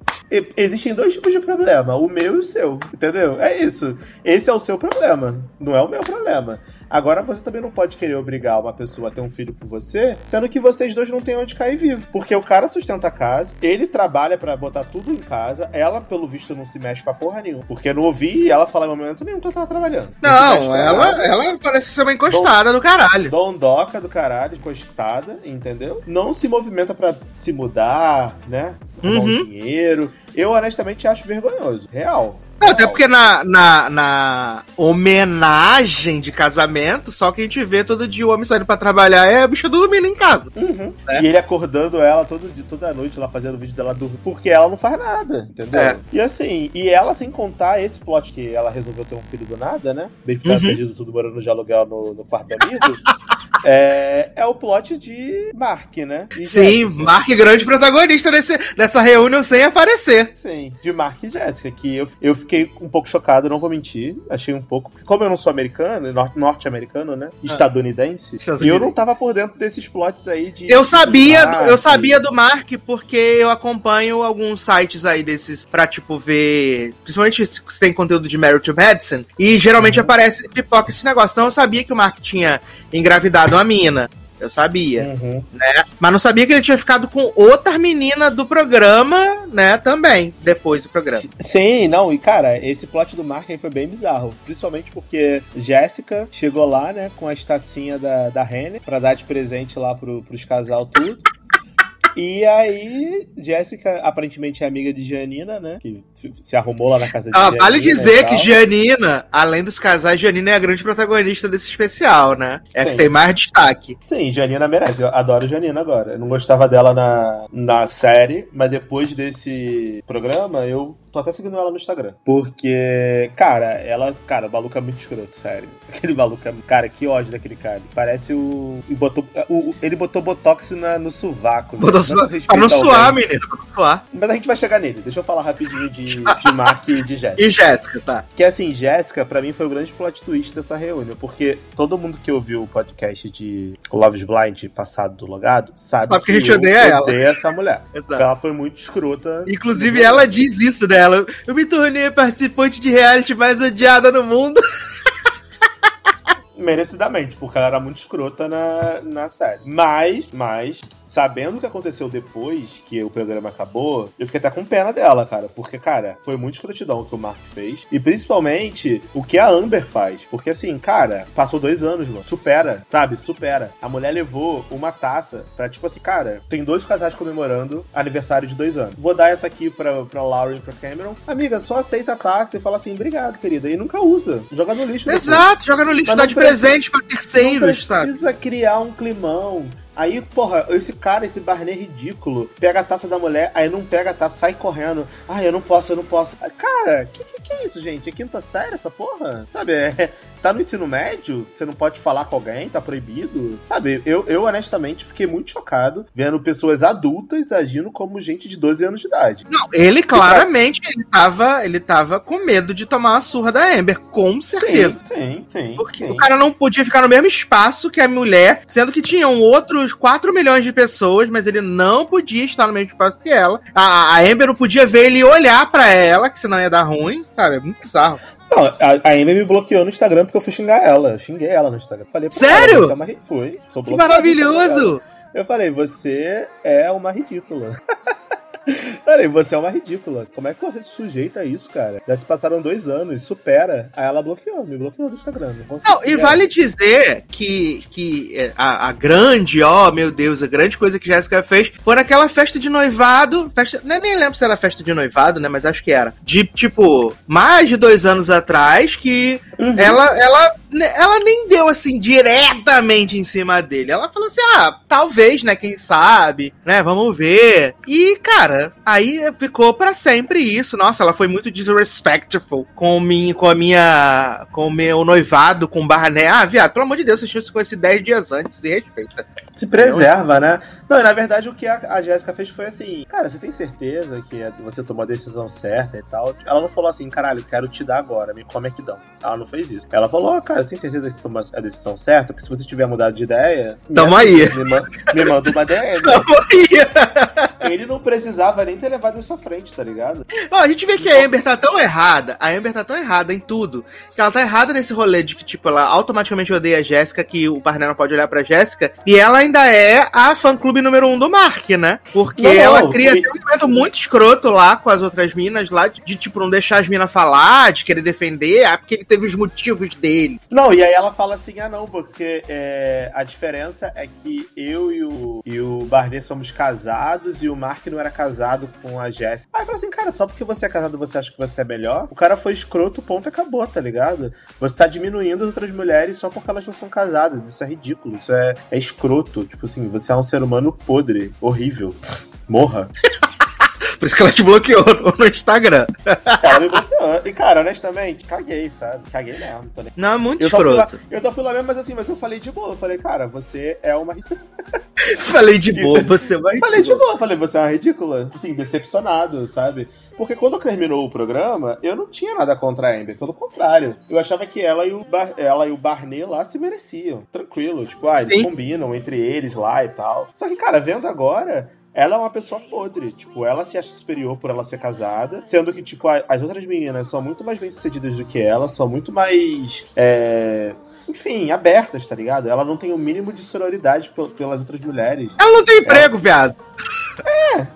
Existem dois tipos de problema, o meu e o seu, entendeu? É isso. Esse é o seu problema, não é o meu problema. Agora você também não pode querer obrigar uma pessoa a ter um filho com você, sendo que vocês dois não têm onde cair vivo. Porque o cara sustenta a casa, ele trabalha pra botar tudo em casa, ela, pelo visto, não se mexe pra porra nenhuma. Porque eu não ouvi ela falar em momento nenhum que ela tava trabalhando. se mexe Não, pra ela, ela parece ser uma encostada do caralho. Dondoca do caralho, encostada, entendeu? Não se movimenta pra se mudar, né? Um Uhum. dinheiro. Eu, honestamente, acho vergonhoso. Real. Não, até porque na, na, na homenagem de casamento, só que a gente vê todo dia o homem saindo pra trabalhar é a bicha dormindo em casa. Uhum. É. E ele acordando ela todo dia, toda noite, lá fazendo vídeo dela dormir. Porque ela não faz nada, entendeu? É. E assim, e ela, sem contar esse plot que ela resolveu ter um filho do nada, né? Mesmo que tava Uhum. perdido tudo morando de aluguel no, no quarto do amigo. *laughs* é, é o plot de Mark, né? E Sim, Jéssica. Mark grande protagonista desse, dessa reunião sem aparecer. Sim, de Mark e Jéssica, que eu, eu fiquei um pouco chocado, não vou mentir. Achei um pouco. Porque como eu não sou americano, nor- norte-americano, né? Estadunidense, Ah. Estadunidense. e eu não tava por dentro desses plots aí de. Eu sabia, do- eu sabia do Mark porque eu acompanho alguns sites aí desses pra, tipo, ver. Principalmente se tem conteúdo de Meryl to Madison. E geralmente Uhum. aparece pipoca esse negócio. Então eu sabia que o Mark tinha engravidado uma mina. Eu sabia, Uhum. né? Mas não sabia que ele tinha ficado com outra menina do programa, né? Também, depois do programa. Sim, não, e cara, esse plot do Mark aí foi bem bizarro. Principalmente porque Jéssica chegou lá, né, com a estacinha da, da Renner pra dar de presente lá pro, pros casal tudo. E aí, Jéssica aparentemente é amiga de Janina, né? Que se arrumou lá na casa de Ah, Janina. vale dizer que. Janina, além dos casais, Janina é a grande protagonista desse especial, né? É a que tem mais destaque. Sim, Janina merece. Eu adoro Janina agora. Eu não gostava dela na, na série, mas depois desse programa, eu tô até seguindo ela no Instagram. Porque, cara, ela, cara, o maluco é muito escroto, sério. *laughs* Aquele maluco é. Cara, que ódio daquele cara. Parece o. e botou, o- ele botou botox na, no sovaco. né? Botou Pra não suar, alguém. menino, pra não suar. Mas a gente vai chegar nele. Deixa eu falar rapidinho de, de *laughs* Mark e de Jéssica. E Jéssica, tá? Que assim, Jéssica, pra mim, foi o grande plot twist dessa reunião. Porque todo mundo que ouviu o podcast de Love's Blind passado do logado sabe, Sabe que a gente eu odeia ela. odeio essa mulher. *laughs* Exato. Ela foi muito escrota. Inclusive, ela diz isso dela. Eu me tornei participante de reality mais odiada no mundo. *laughs* Merecidamente, porque ela era muito escrota na, na série. Mas, mas, sabendo o que aconteceu depois que o programa acabou, eu fiquei até com pena dela, cara. Porque, cara, foi muito escrotidão o que o Mark fez. E principalmente o que a Amber faz. Porque, assim, cara, passou dois anos, mano. Supera, sabe? Supera. A mulher levou uma taça pra, tipo assim, cara, tem dois casais comemorando aniversário de dois anos. Vou dar essa aqui pra, pra Lauren e pra Cameron. Amiga, só aceita a taça e fala assim, obrigado, querida. E nunca usa. Joga no lixo. depois. Exato, joga no lixo, dá de precisa- presente pra Não terceiros, sabe? precisa criar um climão. Aí, porra, esse cara, esse Barney ridículo, pega a taça da mulher, aí não pega a taça, sai correndo. Ah, eu não posso, eu não posso. Cara, que, que que é isso, gente? É quinta série essa porra? Sabe, é, tá no ensino médio, você não pode falar com alguém, tá proibido. Sabe, eu, eu honestamente fiquei muito chocado vendo pessoas adultas agindo como gente de 12 anos de idade. Não, ele claramente ele tava, ele tava com medo de tomar uma surra da Amber, com certeza. Sim, sim, sim. Porque sim. o cara não podia ficar no mesmo espaço que a mulher, sendo que tinham outros 4 milhões de pessoas, mas ele não podia estar no mesmo espaço que ela. A, a Amber não podia ver ele olhar pra ela, que senão ia dar ruim, sabe? É muito bizarro. Não, a, a Amy me bloqueou no Instagram porque eu fui xingar ela. Eu xinguei ela no Instagram. Falei, Sério? Você é uma... Sou Que maravilhoso! Eu falei, você é uma ridícula. *laughs* Falei, você é uma ridícula. Como é que eu sujeito a isso, cara? Já se passaram dois anos, supera. Aí ela bloqueou, me bloqueou do Instagram. Não, Não, e vale dizer que, que é, a, a grande, ó, meu Deus, a grande coisa que Jéssica fez foi naquela festa de noivado. Festa, nem, nem lembro se era festa de noivado, né? Mas acho que era. De, tipo, mais de dois anos atrás, que Uhum. ela, ela, ela nem deu assim diretamente em cima dele. Ela falou assim: ah, talvez, né? Quem sabe, né? Vamos ver. E, cara, aí ficou pra sempre isso. Nossa, ela foi muito disrespectful com, mim, com a minha. com o meu noivado, com o Barné. Ah, viado, pelo amor de Deus, você se conhece 10 dias antes, se respeita. Se preserva, né? Não, e na verdade o que a, a Jéssica fez foi assim, cara, você tem certeza que você tomou a decisão certa e tal? Ela não falou assim, caralho, quero te dar agora, me come aqui dão. Ela não fez isso. Ela falou, ó, cara, você tem certeza que você tomou a decisão certa? Porque se você tiver mudado de ideia, Tamo me, aí. Me, me manda uma DM. *laughs* Ele não precisava nem ter levado isso à frente, tá ligado? Ó, a gente vê que a Amber tá tão errada, a Amber tá tão errada em tudo, que ela tá errada nesse rolê de que, tipo, ela automaticamente odeia a Jéssica, que o Barney não pode olhar pra Jéssica, e ela ainda é a fã-clube número um do Mark, né? Porque Não, ela não, cria até um momento muito escroto lá com as outras minas, lá, de, de, tipo, não deixar as minas falar, de querer defender, ah, porque ele teve os motivos dele. Não, e aí ela fala assim, ah não, porque é, a diferença é que eu e e o Barney somos casados e o Mark não era casado com a Jéssica. Aí fala assim, cara, só porque você é casado você acha que você é melhor? O cara foi escroto, ponto, acabou, tá ligado? Você tá diminuindo as outras mulheres só porque elas não são casadas. Isso é ridículo, isso é, é escroto. Tipo assim, você é um ser humano podre, horrível. Morra. Por isso que ela te bloqueou no, Instagram. Ela me bloqueou. E, cara, honestamente, caguei, sabe? Caguei mesmo, tô nem Não, é muito eu só, fui lá, escroto. eu só fui lá mesmo, mas assim, mas eu falei de boa. Eu falei, cara, você é uma *laughs* Falei de boa, *laughs* você vai. Falei de boa, falei, você é uma ridícula. Assim, decepcionado, sabe? Porque quando terminou o programa, eu não tinha nada contra a Amber, pelo contrário. Eu achava que ela e o, Bar ela e o Barney lá se mereciam. Tranquilo, tipo, ah, eles Sim. combinam entre eles lá e tal. Só que, cara, vendo agora. Ela é uma pessoa podre, tipo, ela se acha superior por ela ser casada, sendo que, tipo, a- as outras meninas são muito mais bem-sucedidas do que ela, são muito mais, é, enfim, abertas, tá ligado? Ela não tem o mínimo de sororidade pel- pelas outras mulheres. Ela não tem emprego, Ela- viado.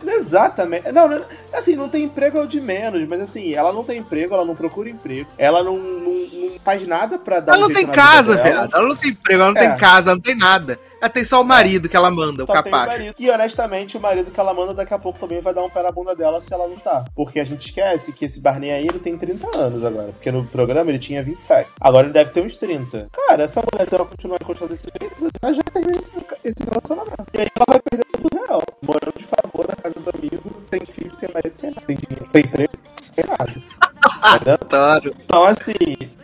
Exatamente. Não, não, assim, não tem emprego é o de menos, mas assim, ela não tem emprego, ela não procura emprego, ela não, não, não faz nada pra dar Ela um não tem casa, viado. Ela não tem emprego, ela não É. tem casa, ela não tem nada. Ela tem só o marido que ela manda, o Só tem o capaz. marido. E honestamente, o marido que ela manda daqui a pouco também vai dar um pé na bunda dela se ela não tá. Porque a gente esquece que esse Barney aí ele tem 30 anos agora. Porque no programa ele tinha 27. Agora ele deve ter uns 30. Cara, essa mulher, se ela continuar continuar desse jeito, ela já termina esse, esse relacionamento. E aí ela vai perder tudo real. Morando de favor na casa do amigo, sem filho, sem marido, sem nada. Sem dinheiro, sem emprego, sem nada. Adoro. Então, assim,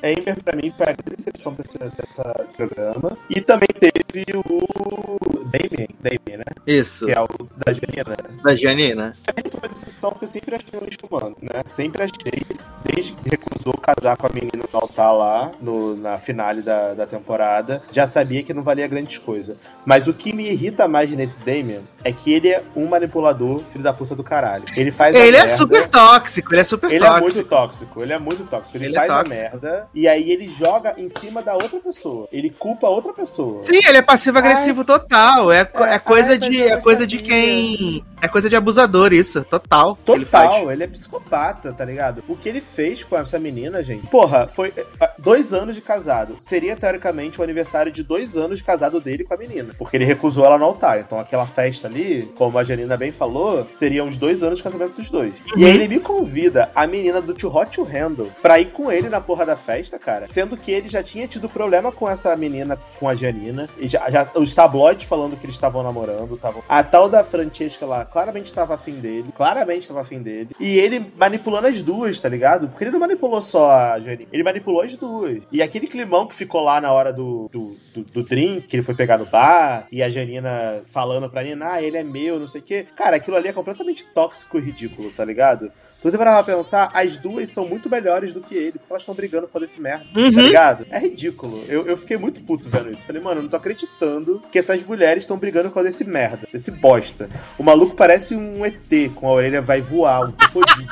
Amber pra mim foi a grande decepção desse, dessa programa. E também teve o Damien, Damien, né? Isso, Que é o da Janina. da Janina. Também foi uma decepção porque eu sempre achei um lixo humano, né? Sempre achei, desde que recusou casar com a menina no altar lá, no, na finale da, da temporada, já sabia que não valia grandes coisas. Mas o que me irrita mais nesse Damien é que ele é um manipulador, filho da puta do caralho. Ele faz Ele é merda- super tóxico, ele é super ele é tóxico. muito tóxico, ele é muito tóxico. Ele, Ele é faz a tóxico. merda e aí ele joga em cima da outra pessoa. Ele culpa a outra pessoa. Sim, ele é passivo-agressivo total. É, é Ai, coisa ai, de. É coisa de sabia. quem. É coisa de abusador, isso. Total. que Ele. Total, ele, é psicopata, tá ligado? O que ele fez com essa menina, gente. Porra, foi eh, dois anos de casado. Seria, teoricamente, o aniversário de dois anos de casado dele com a menina. Porque ele recusou ela no altar. Então, aquela festa ali, como a Janina bem falou, seriam os dois anos de casamento dos dois. E aí ele me convida, a menina do Too Hot to Handle, pra ir com ele na porra da festa, cara. Sendo que ele já tinha tido problema com essa menina, com a Janina. E já, já- os tabloides falando que eles estavam namorando. Tavam... A tal da Francesca lá claramente estava afim dele. Claramente estava afim dele. E ele manipulando as duas, tá ligado? Porque ele não manipulou só a Janina. Ele manipulou as duas. E aquele climão que ficou lá na hora do, do, do, do drink, que ele foi pegar no bar. E a Janina falando pra Nina, ah, ele é meu, não sei o quê. Cara, aquilo ali é completamente tóxico e ridículo, tá ligado? Se você parar pra pensar, as duas são muito melhores do que ele, porque elas estão brigando por esse merda, tá Uhum. ligado? É ridículo. Eu, eu fiquei muito puto vendo isso. Falei, mano, eu não tô acreditando que essas mulheres estão brigando com esse merda, esse bosta. O maluco parece um ET, com a orelha vai voar, um crocodilo,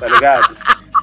tá ligado?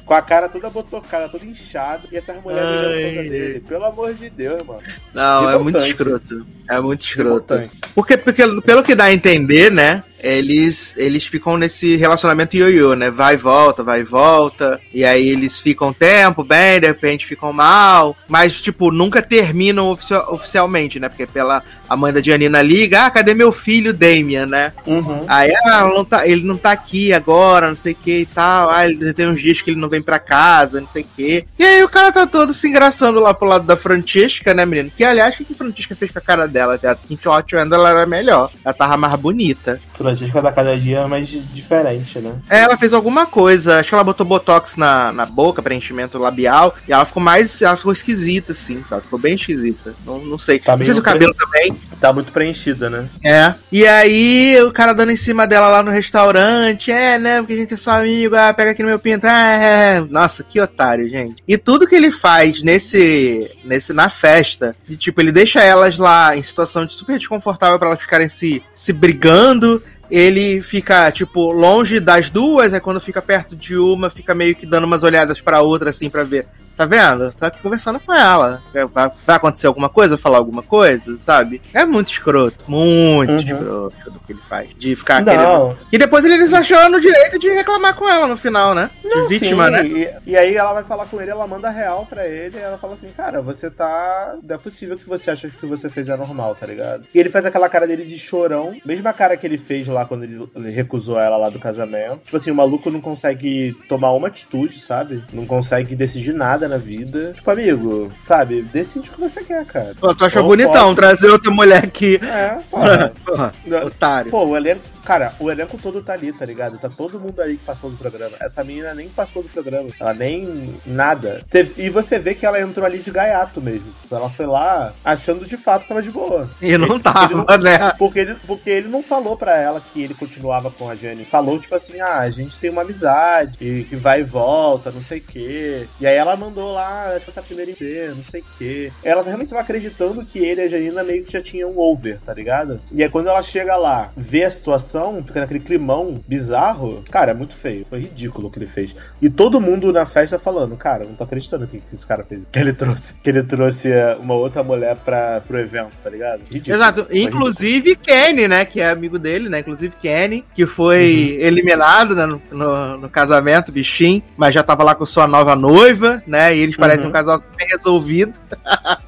Com a cara toda botocada, toda inchada. E essas mulheres olhando por causa dele. Pelo amor de Deus, mano. Não, é muito escroto. É muito escroto. Revoltante. Porque, porque, pelo que dá a entender, né? Eles, eles ficam nesse relacionamento ioiô, né? Vai e volta, vai e volta. E aí eles ficam um tempo bem, de repente ficam mal. Mas, tipo, nunca terminam ofici- oficialmente, né? Porque pela a mãe da Giannina liga, ah, cadê meu filho Damian, né? Uhum. Aí ah, ela não tá, ele não tá aqui agora, não sei o que e tal. Ah, ele tem uns dias que ele não vem pra casa, não sei o que. E aí o cara tá todo se engraçando lá pro lado da Francesca, né, menino? Que aliás, o que que a Francesca fez com a cara dela, viado? Que ainda ela era melhor. Ela tava mais bonita. Francisca da cada dia mais diferente, né? É, ela fez alguma coisa, acho que ela botou botox na, na boca, preenchimento labial, e ela ficou mais. Ela ficou esquisita, assim, sabe? Ficou bem esquisita. Não, não sei. Tá não sei se o cabelo também. Tá muito preenchida, né? É. E aí, o cara dando em cima dela lá no restaurante. É, né? Porque a gente é só amigo. Ah, pega aqui no meu pinto. Ah, é. Nossa, que otário, gente. E tudo que ele faz nesse. nesse na festa. De, tipo, ele deixa elas lá em situação de super desconfortável pra elas ficarem se, se brigando. Ele fica, tipo, longe das duas, aí quando fica perto de uma, fica meio que dando umas olhadas pra outra, assim, pra ver. Tá vendo? Tô aqui conversando com ela. Vai, vai acontecer alguma coisa? Falar alguma coisa? Sabe? É muito escroto. Muito Uhum. escroto do que ele faz. De ficar querendo. Não. E depois ele eles achou no direito de reclamar com ela no final, né? De vítima, Sim, né? E, e aí ela vai falar com ele, ela manda real pra ele, e ela fala assim, cara, você tá. Não é possível que você acha que o que você fez é normal, tá ligado? E ele faz aquela cara dele de chorão, mesma cara que ele fez lá quando ele ele recusou ela lá do casamento. Tipo assim, o maluco não consegue tomar uma atitude, sabe? Não consegue decidir nada na vida. Tipo, amigo, sabe? Decide o que você quer, cara. Pô, tu achou Ou bonitão pode- trazer outra mulher aqui. É, *laughs* porra. Porra, otário. Pô, o elenco. Cara, o elenco todo tá ali, tá ligado? Tá todo mundo ali que participou do programa. Essa menina nem participou do programa. Ela nem. nada. Você- e você vê que ela entrou ali de gaiato mesmo. Tipo, ela foi lá achando de fato que tava de boa. E não Ele- tava, ele né? Porque ele, porque ele não falou pra ela que ele continuava com a Jane. Falou, tipo assim, ah, a gente tem uma amizade, e que vai e volta, não sei o quê. E aí ela mandou lá, acho que essa primeira em ser, não sei o quê. Ela realmente tava acreditando que ele e a Janina meio que já tinham um over, tá ligado? E aí quando ela chega lá, vê a situação, fica naquele climão bizarro, cara, é muito feio. Foi ridículo o que ele fez. E todo mundo na festa falando, cara, não tô acreditando que, que esse cara fez. Que ele trouxe. Que ele trouxe eh, uma outra mulher pra, pro evento, tá ligado? Ridículo. Exato. Foi ridículo. Inclusive Kenny, né? Que é amigo dele, né? Inclusive Kenny, que foi Uhum. eliminado né, no, no, no casamento, bichinho, mas já tava lá com sua nova noiva, né? E eles parecem Uhum. um casal super resolvido.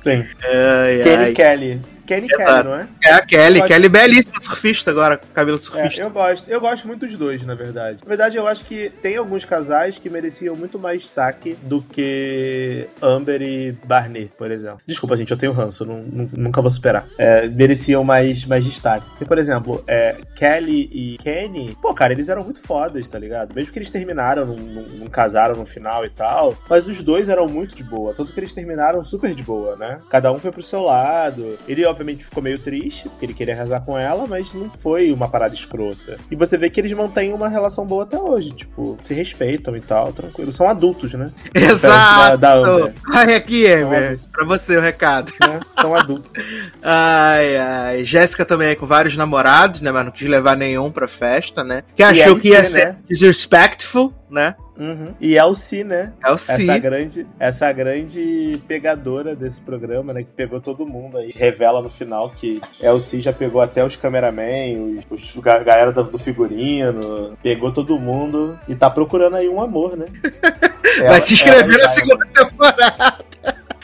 Tem. *laughs* Ai, Kenny ai. Kelly. Kenny Exato. Kelly, não é? É a Kelly, gosto- Kelly belíssima, surfista agora, cabelo É, surfista. eu gosto. Eu gosto muito dos dois, na verdade. Na verdade, eu acho que tem alguns casais que mereciam muito mais destaque do que Amber e Barney, por exemplo. Desculpa, gente, eu tenho ranço, não- nu- nunca vou superar. É, mereciam mais, mais destaque. Porque, por exemplo, é, Kelly e Kenny, pô, cara, eles eram muito fodas, tá ligado? Mesmo que eles terminaram, não, não- não casaram no final e tal, mas os dois eram muito de boa. Tanto que eles terminaram super de boa, né? Cada um foi pro seu lado. Ele, obviamente, ficou meio triste, porque ele queria casar com ela, mas não foi uma parada escrota. E você vê que eles mantêm uma relação boa até hoje, tipo, se respeitam e tal, tranquilo. São adultos, né? Exato! Da, da Ai, aqui, adultos. Pra você o recado. né? São adultos. *laughs* Ai, ai. Jéssica também é com vários namorados, né? Mas não quis levar nenhum pra festa, né? Que E achou que ia ser né? disrespectful, né? Uhum. E é o Si, né? É o Si. Essa grande, essa grande pegadora desse programa, né? Que pegou todo mundo aí. Revela no final que Elsie já pegou até os cameramen, os, os ga- galera do, figurino, pegou todo mundo e tá procurando aí um amor, né? *laughs* Vai Ela- se inscrever na segunda temporada.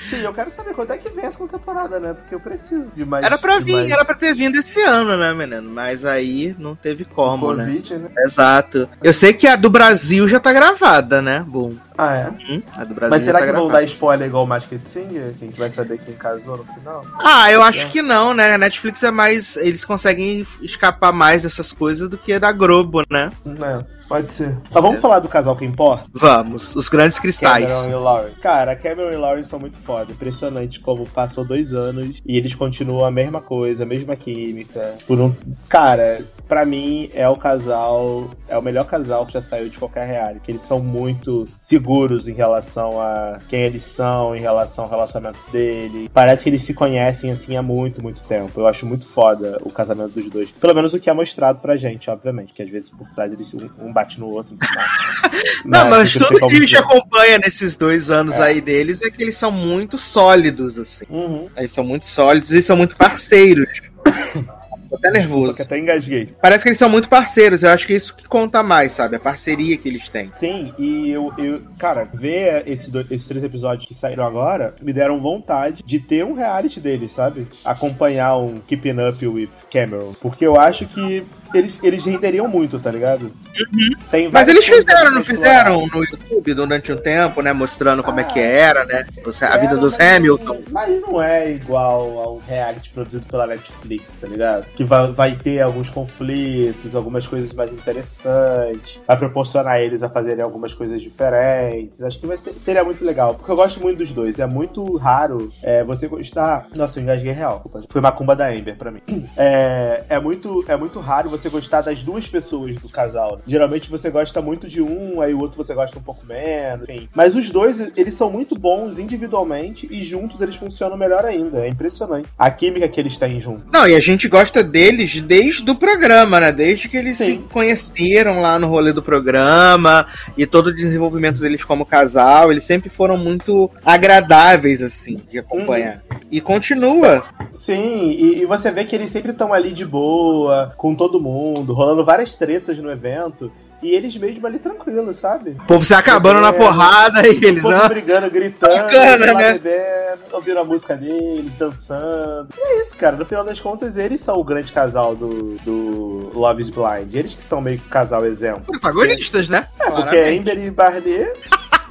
Sim, eu quero saber quando é que vem a segunda temporada, né? Porque eu preciso de mais. Era pra vir, mais era pra ter vindo esse ano, né, menino? Mas aí não teve como, né? Covid, né? Exato. Eu sei que a do Brasil já tá gravada, né? Bom. Ah, é? Hum, a do Brasil Mas será tá que vão gravada. dar spoiler igual o Masked Singer? Que a gente vai saber quem casou no final? Ah, eu acho que não, né? A Netflix é mais. Eles conseguem escapar mais dessas coisas do que da Globo, né? Não, pode ser. Mas vamos falar do casal que importa? Vamos, os grandes cristais. Cameron e Lauren. Cara, Cameron e Lauren são muito foda. Impressionante como passou dois anos e eles continuam a mesma coisa, a mesma química. Por um... Cara, pra mim, é o casal. É o melhor casal que já saiu de qualquer reality. Que eles são muito seguros em relação a quem eles são, em relação ao relacionamento dele. Parece que eles se conhecem assim há muito, muito tempo. Eu acho muito foda o casamento dos dois. Pelo menos o que é mostrado pra gente, obviamente. Que às vezes por trás eles um, bate no outro. *laughs* Não, né? mas tudo que a gente acompanha nesses dois anos é. aí deles é que eles são muito sólidos, assim. Uhum. Eles são muito sólidos e são muito parceiros. *coughs* Tô até nervoso. Desculpa, até engasguei. Parece que eles são muito parceiros. Eu acho que é isso que conta mais, sabe? A parceria que eles têm. Sim, e eu, eu cara, ver esse dois, esses três episódios que saíram agora me deram vontade de ter um reality deles, sabe? Acompanhar um Keeping Up with Cameron. Porque eu acho que eles, eles renderiam muito, tá ligado? Uhum. Mas eles fizeram, não fizeram no YouTube durante um tempo, né? Mostrando como ah, é que era, né? A vida dos Hamilton. Mas não é igual ao reality produzido pela Netflix, tá ligado? Que vai, vai ter alguns conflitos, algumas coisas mais interessantes, vai proporcionar eles a fazerem algumas coisas diferentes. Acho que vai ser, seria muito legal, porque eu gosto muito dos dois. É muito raro é, você gostar. Nossa, eu engasguei real. Foi macumba da Amber pra mim. *clears throat* É, é, muito, é muito raro você você gostar das duas pessoas do casal. Né? Geralmente você gosta muito de um, aí o outro você gosta um pouco menos, enfim. Mas os dois, eles são muito bons individualmente e juntos eles funcionam melhor ainda. É impressionante. A química que eles têm juntos. Não, e a gente gosta deles desde o programa, né? Desde que eles Sim. se conheceram lá no rolê do programa e todo o desenvolvimento deles como casal, eles sempre foram muito agradáveis, assim, de acompanhar. Uhum. E continua. Sim, e, e você vê que eles sempre estão ali de boa, com todo mundo, rolando várias tretas no evento. E eles mesmo ali tranquilos, sabe? O povo se acabando na porrada *laughs* e eles. O povo brigando, gritando, Bacana, né? bebendo, ouvindo a música deles, dançando. E é isso, cara. No final das contas, eles são o grande casal do, do Love is Blind. Eles que são meio que casal exemplo. Protagonistas, né? É, porque é Amber e Barney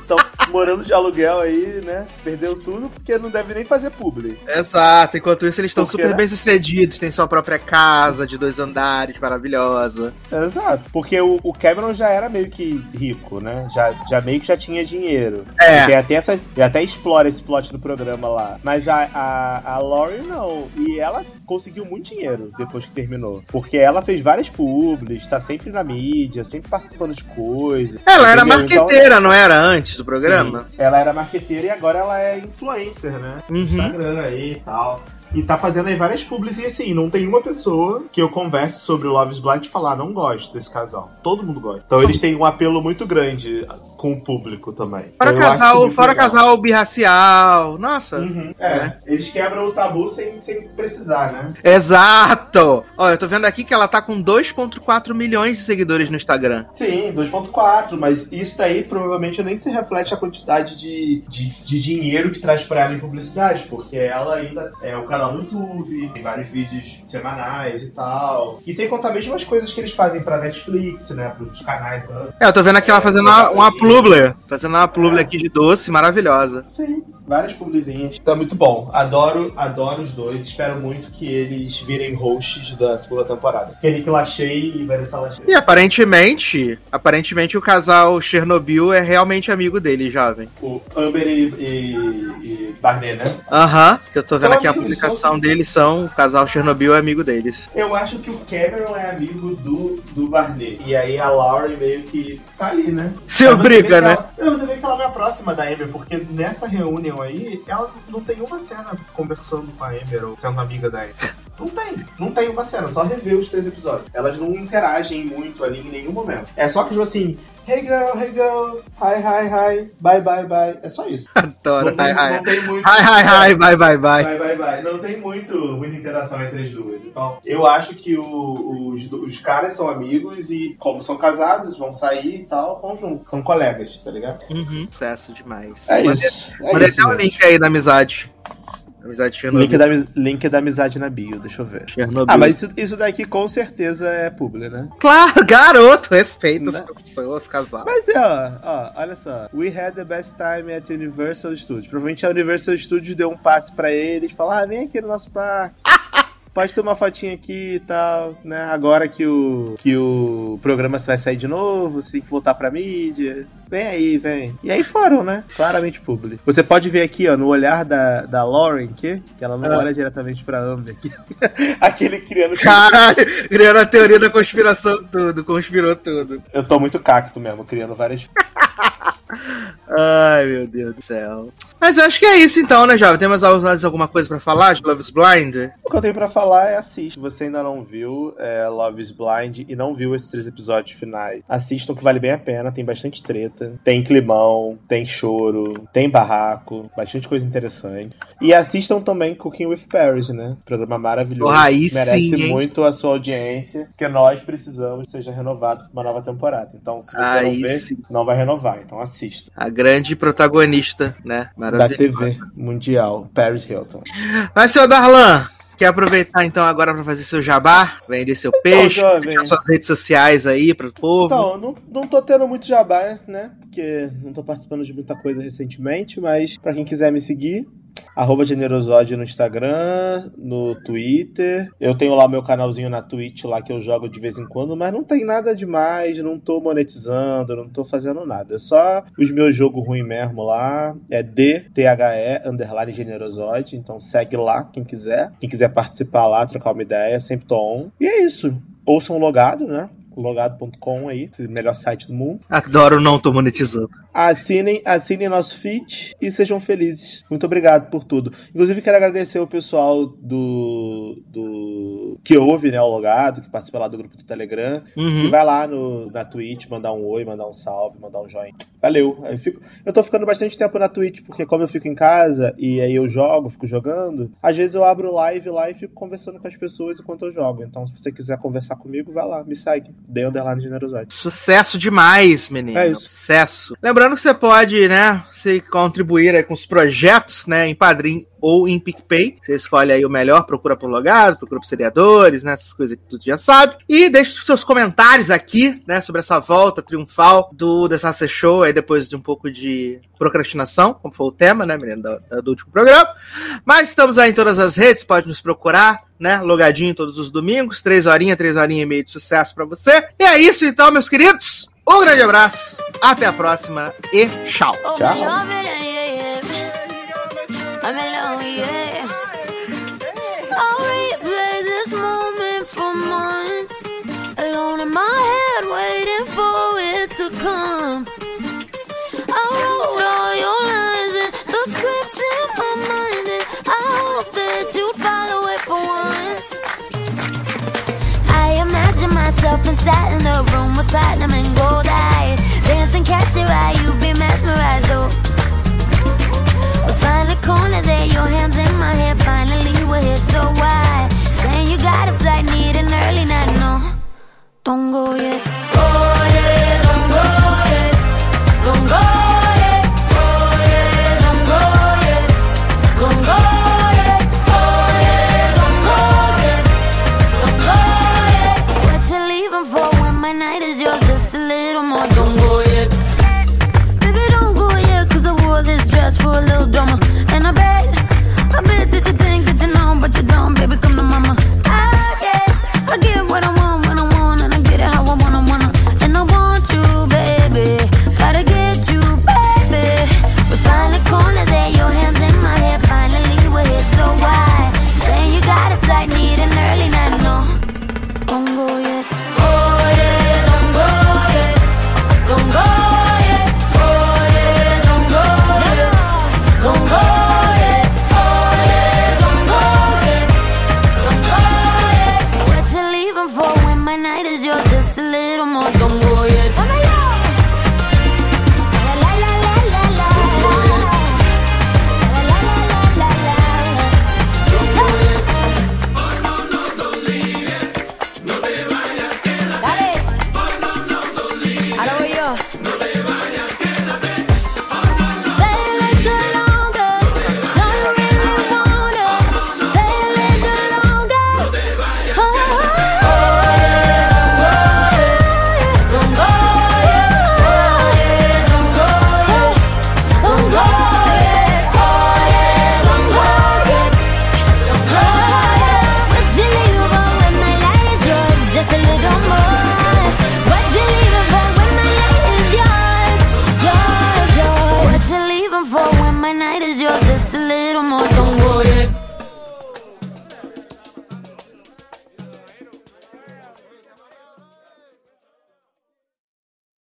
estão morando de aluguel aí, né? Perdeu tudo porque não deve nem fazer publi. Exato, enquanto isso eles estão super né? bem sucedidos, tem sua própria casa de dois andares maravilhosa. Exato, porque o, o Cameron já era meio que rico, né? Já, já meio que já tinha dinheiro. É. Tem até essa, e até explora esse plot do programa lá. Mas a, a, a Laurie não. E ela conseguiu muito dinheiro depois que terminou. Porque ela fez várias publis, tá sempre na mídia, sempre participando de coisas. Ela era marqueteira, então, não era antes do programa? Sim, ela era marqueteira e agora ela é influencer, né? Uhum. Instagram aí e tal. E tá fazendo aí várias publis e assim, não tem uma pessoa que eu converse sobre o Love's Blind e falar, não gosto desse casal. Todo mundo gosta. Então eles têm um apelo muito grande com o público também. Fora então, casal, fora casal birracial. Nossa. Uhum. É, é, eles quebram o tabu sem, sem precisar, né? Exato! Ó, eu tô vendo aqui que ela tá com 2.4 milhões de seguidores no Instagram. Sim, 2.4, mas isso daí provavelmente nem se reflete a quantidade de, de, de dinheiro que traz pra ela em publicidade, porque ela ainda é o canal no YouTube, tem vários vídeos semanais e tal. E sem contar mesmo as coisas que eles fazem pra Netflix, né? Pros canais. Né? É, eu tô vendo aqui ela fazendo uma, uma publi. Fazendo uma publi é. aqui de doce, maravilhosa. Sim, várias publizinhas. Tá muito bom. Adoro, adoro os dois. Espero muito que eles virem hosts da segunda temporada. Kenny Lachey e Vanessa Lachey. E aparentemente, aparentemente o casal Chernobyl é realmente amigo dele, jovem. O Amber e, e, e Barney, né? Aham, uh -huh, que eu tô vendo São aqui amigos, a publicação são... deles são o casal Chernobyl é amigo deles. Eu acho que o Cameron é amigo do, do Barney. E aí a Laurie meio que tá ali, né? Seu briga, né? Ela, você vê que ela não é próxima da Amber, porque nessa reunião aí, ela não tem uma cena conversando com a ou sendo amiga da. Não tem, não tem uma cena, só rever os três episódios. Elas não interagem muito ali em nenhum momento. É só que, tipo assim, Hey girl, hey girl, hi, hi, hi, bye, bye, bye. É só isso. Adoro, não hi, hi. Não tem muito, hi, hi, hi, bye, bye, bye. Bye, bye, bye. Não tem muito, muita interação entre as duas. Então, eu acho que o, os, os caras são amigos e, como são casados, vão sair e tal, vão juntos. São colegas, tá ligado? Uhum. Sucesso demais. É isso. Mandei é até o link aí da amizade. Amizade Chernobyl. Link da, link da amizade na bio, deixa eu ver. Chernobyl. Ah, mas isso, isso daqui com certeza é publi, né? Claro, garoto, respeita né? as pessoas, casal. Mas é, ó, ó, olha só. We had the best time at Universal Studios. Provavelmente a Universal Studios deu um passe pra eles, falar, ah, vem aqui no nosso parque. *laughs* pode ter uma fotinha aqui e tal, né? Agora que o, que o programa vai sair de novo, você tem que voltar pra mídia. Vem aí, vem. E aí foram, né? Claramente público. Você pode ver aqui, ó, no olhar da, da Lauren, que, que ela não Ah. olha diretamente pra Amber. aqui. *laughs* Aquele criando. *laughs* Caralho, criando a teoria da conspiração tudo, conspirou tudo. Eu tô muito cacto mesmo, criando várias. *laughs* Ai, meu Deus do céu. Mas acho que é isso então, né, Jovem? Tem mais mais alguma coisa pra falar de Love is Blind? O que eu tenho pra falar é assiste. Se você ainda não viu é, Love is Blind e não viu esses três episódios finais, assistam que vale bem a pena. Tem bastante treta, tem climão, tem choro, tem barraco, bastante coisa interessante. E assistam também Cooking with Paris, né? Programa maravilhoso. Porra, aí Merece sim, muito a sua audiência, porque nós precisamos que seja renovado pra uma nova temporada. Então, se você Aí não vê, sim. não vai renovar. Então assista. A grande protagonista, né? Da. TV Mundial, Paris Hilton. Mas, seu Darlan, quer aproveitar então agora pra fazer seu jabá? Vender seu peixe, jovem. deixar suas redes sociais aí pro povo. Então, não, não tô tendo muito jabá, né? Porque não tô participando de muita coisa recentemente, mas pra quem quiser me seguir, arroba Generosode no Instagram, no Twitter. Eu tenho lá meu canalzinho na Twitch lá que eu jogo de vez em quando, mas não tem nada demais, não tô monetizando, não tô fazendo nada. É só os meus jogos ruins mesmo lá. É DTHE underline Generosode. Então segue lá quem quiser. Quem quiser participar lá, trocar uma ideia, sempre tô on. E é isso. Ouçam logado, né? Logado.com aí, melhor site do mundo. Adoro não tô monetizando. Assinem, assinem nosso feed e sejam felizes. Muito obrigado por tudo. Inclusive, quero agradecer o pessoal do. do que ouve, né, o logado, que participa lá do grupo do Telegram. E Uhum. vai lá no, na Twitch, mandar um oi, mandar um salve, mandar um joinha. Valeu. Eu, fico, eu tô ficando bastante tempo na Twitch, porque como eu fico em casa e aí eu jogo, fico jogando, às vezes eu abro live lá e fico conversando com as pessoas enquanto eu jogo. Então, se você quiser conversar comigo, vai lá, me segue. Dei underline generosidade. Sucesso demais, menino. É isso. Sucesso. Lembrando que você pode, né, se contribuir aí com os projetos, né, em Padrim ou em PicPay. Você escolhe aí o melhor, procura por logado, procura por seriadores, né, essas coisas que tu já sabe. E deixe seus comentários aqui, né, sobre essa volta triunfal do Desastre Show, aí depois de um pouco de procrastinação, como foi o tema, né, menino, do, do último programa. Mas estamos aí em todas as redes, pode nos procurar, né? Logadinho todos os domingos, três horinhas, três horinhas e meia de sucesso pra você. E é isso então, meus queridos. Um grande abraço, até a próxima e tchau. Oh, Ciao. me love it, yeah, yeah. I'm alone, eye, you be mesmerized, oh. We find the corner there, your hands in my hair. Finally, we're here, so why? Saying you got a flight, need an early night, no. Don't go yet. Oh.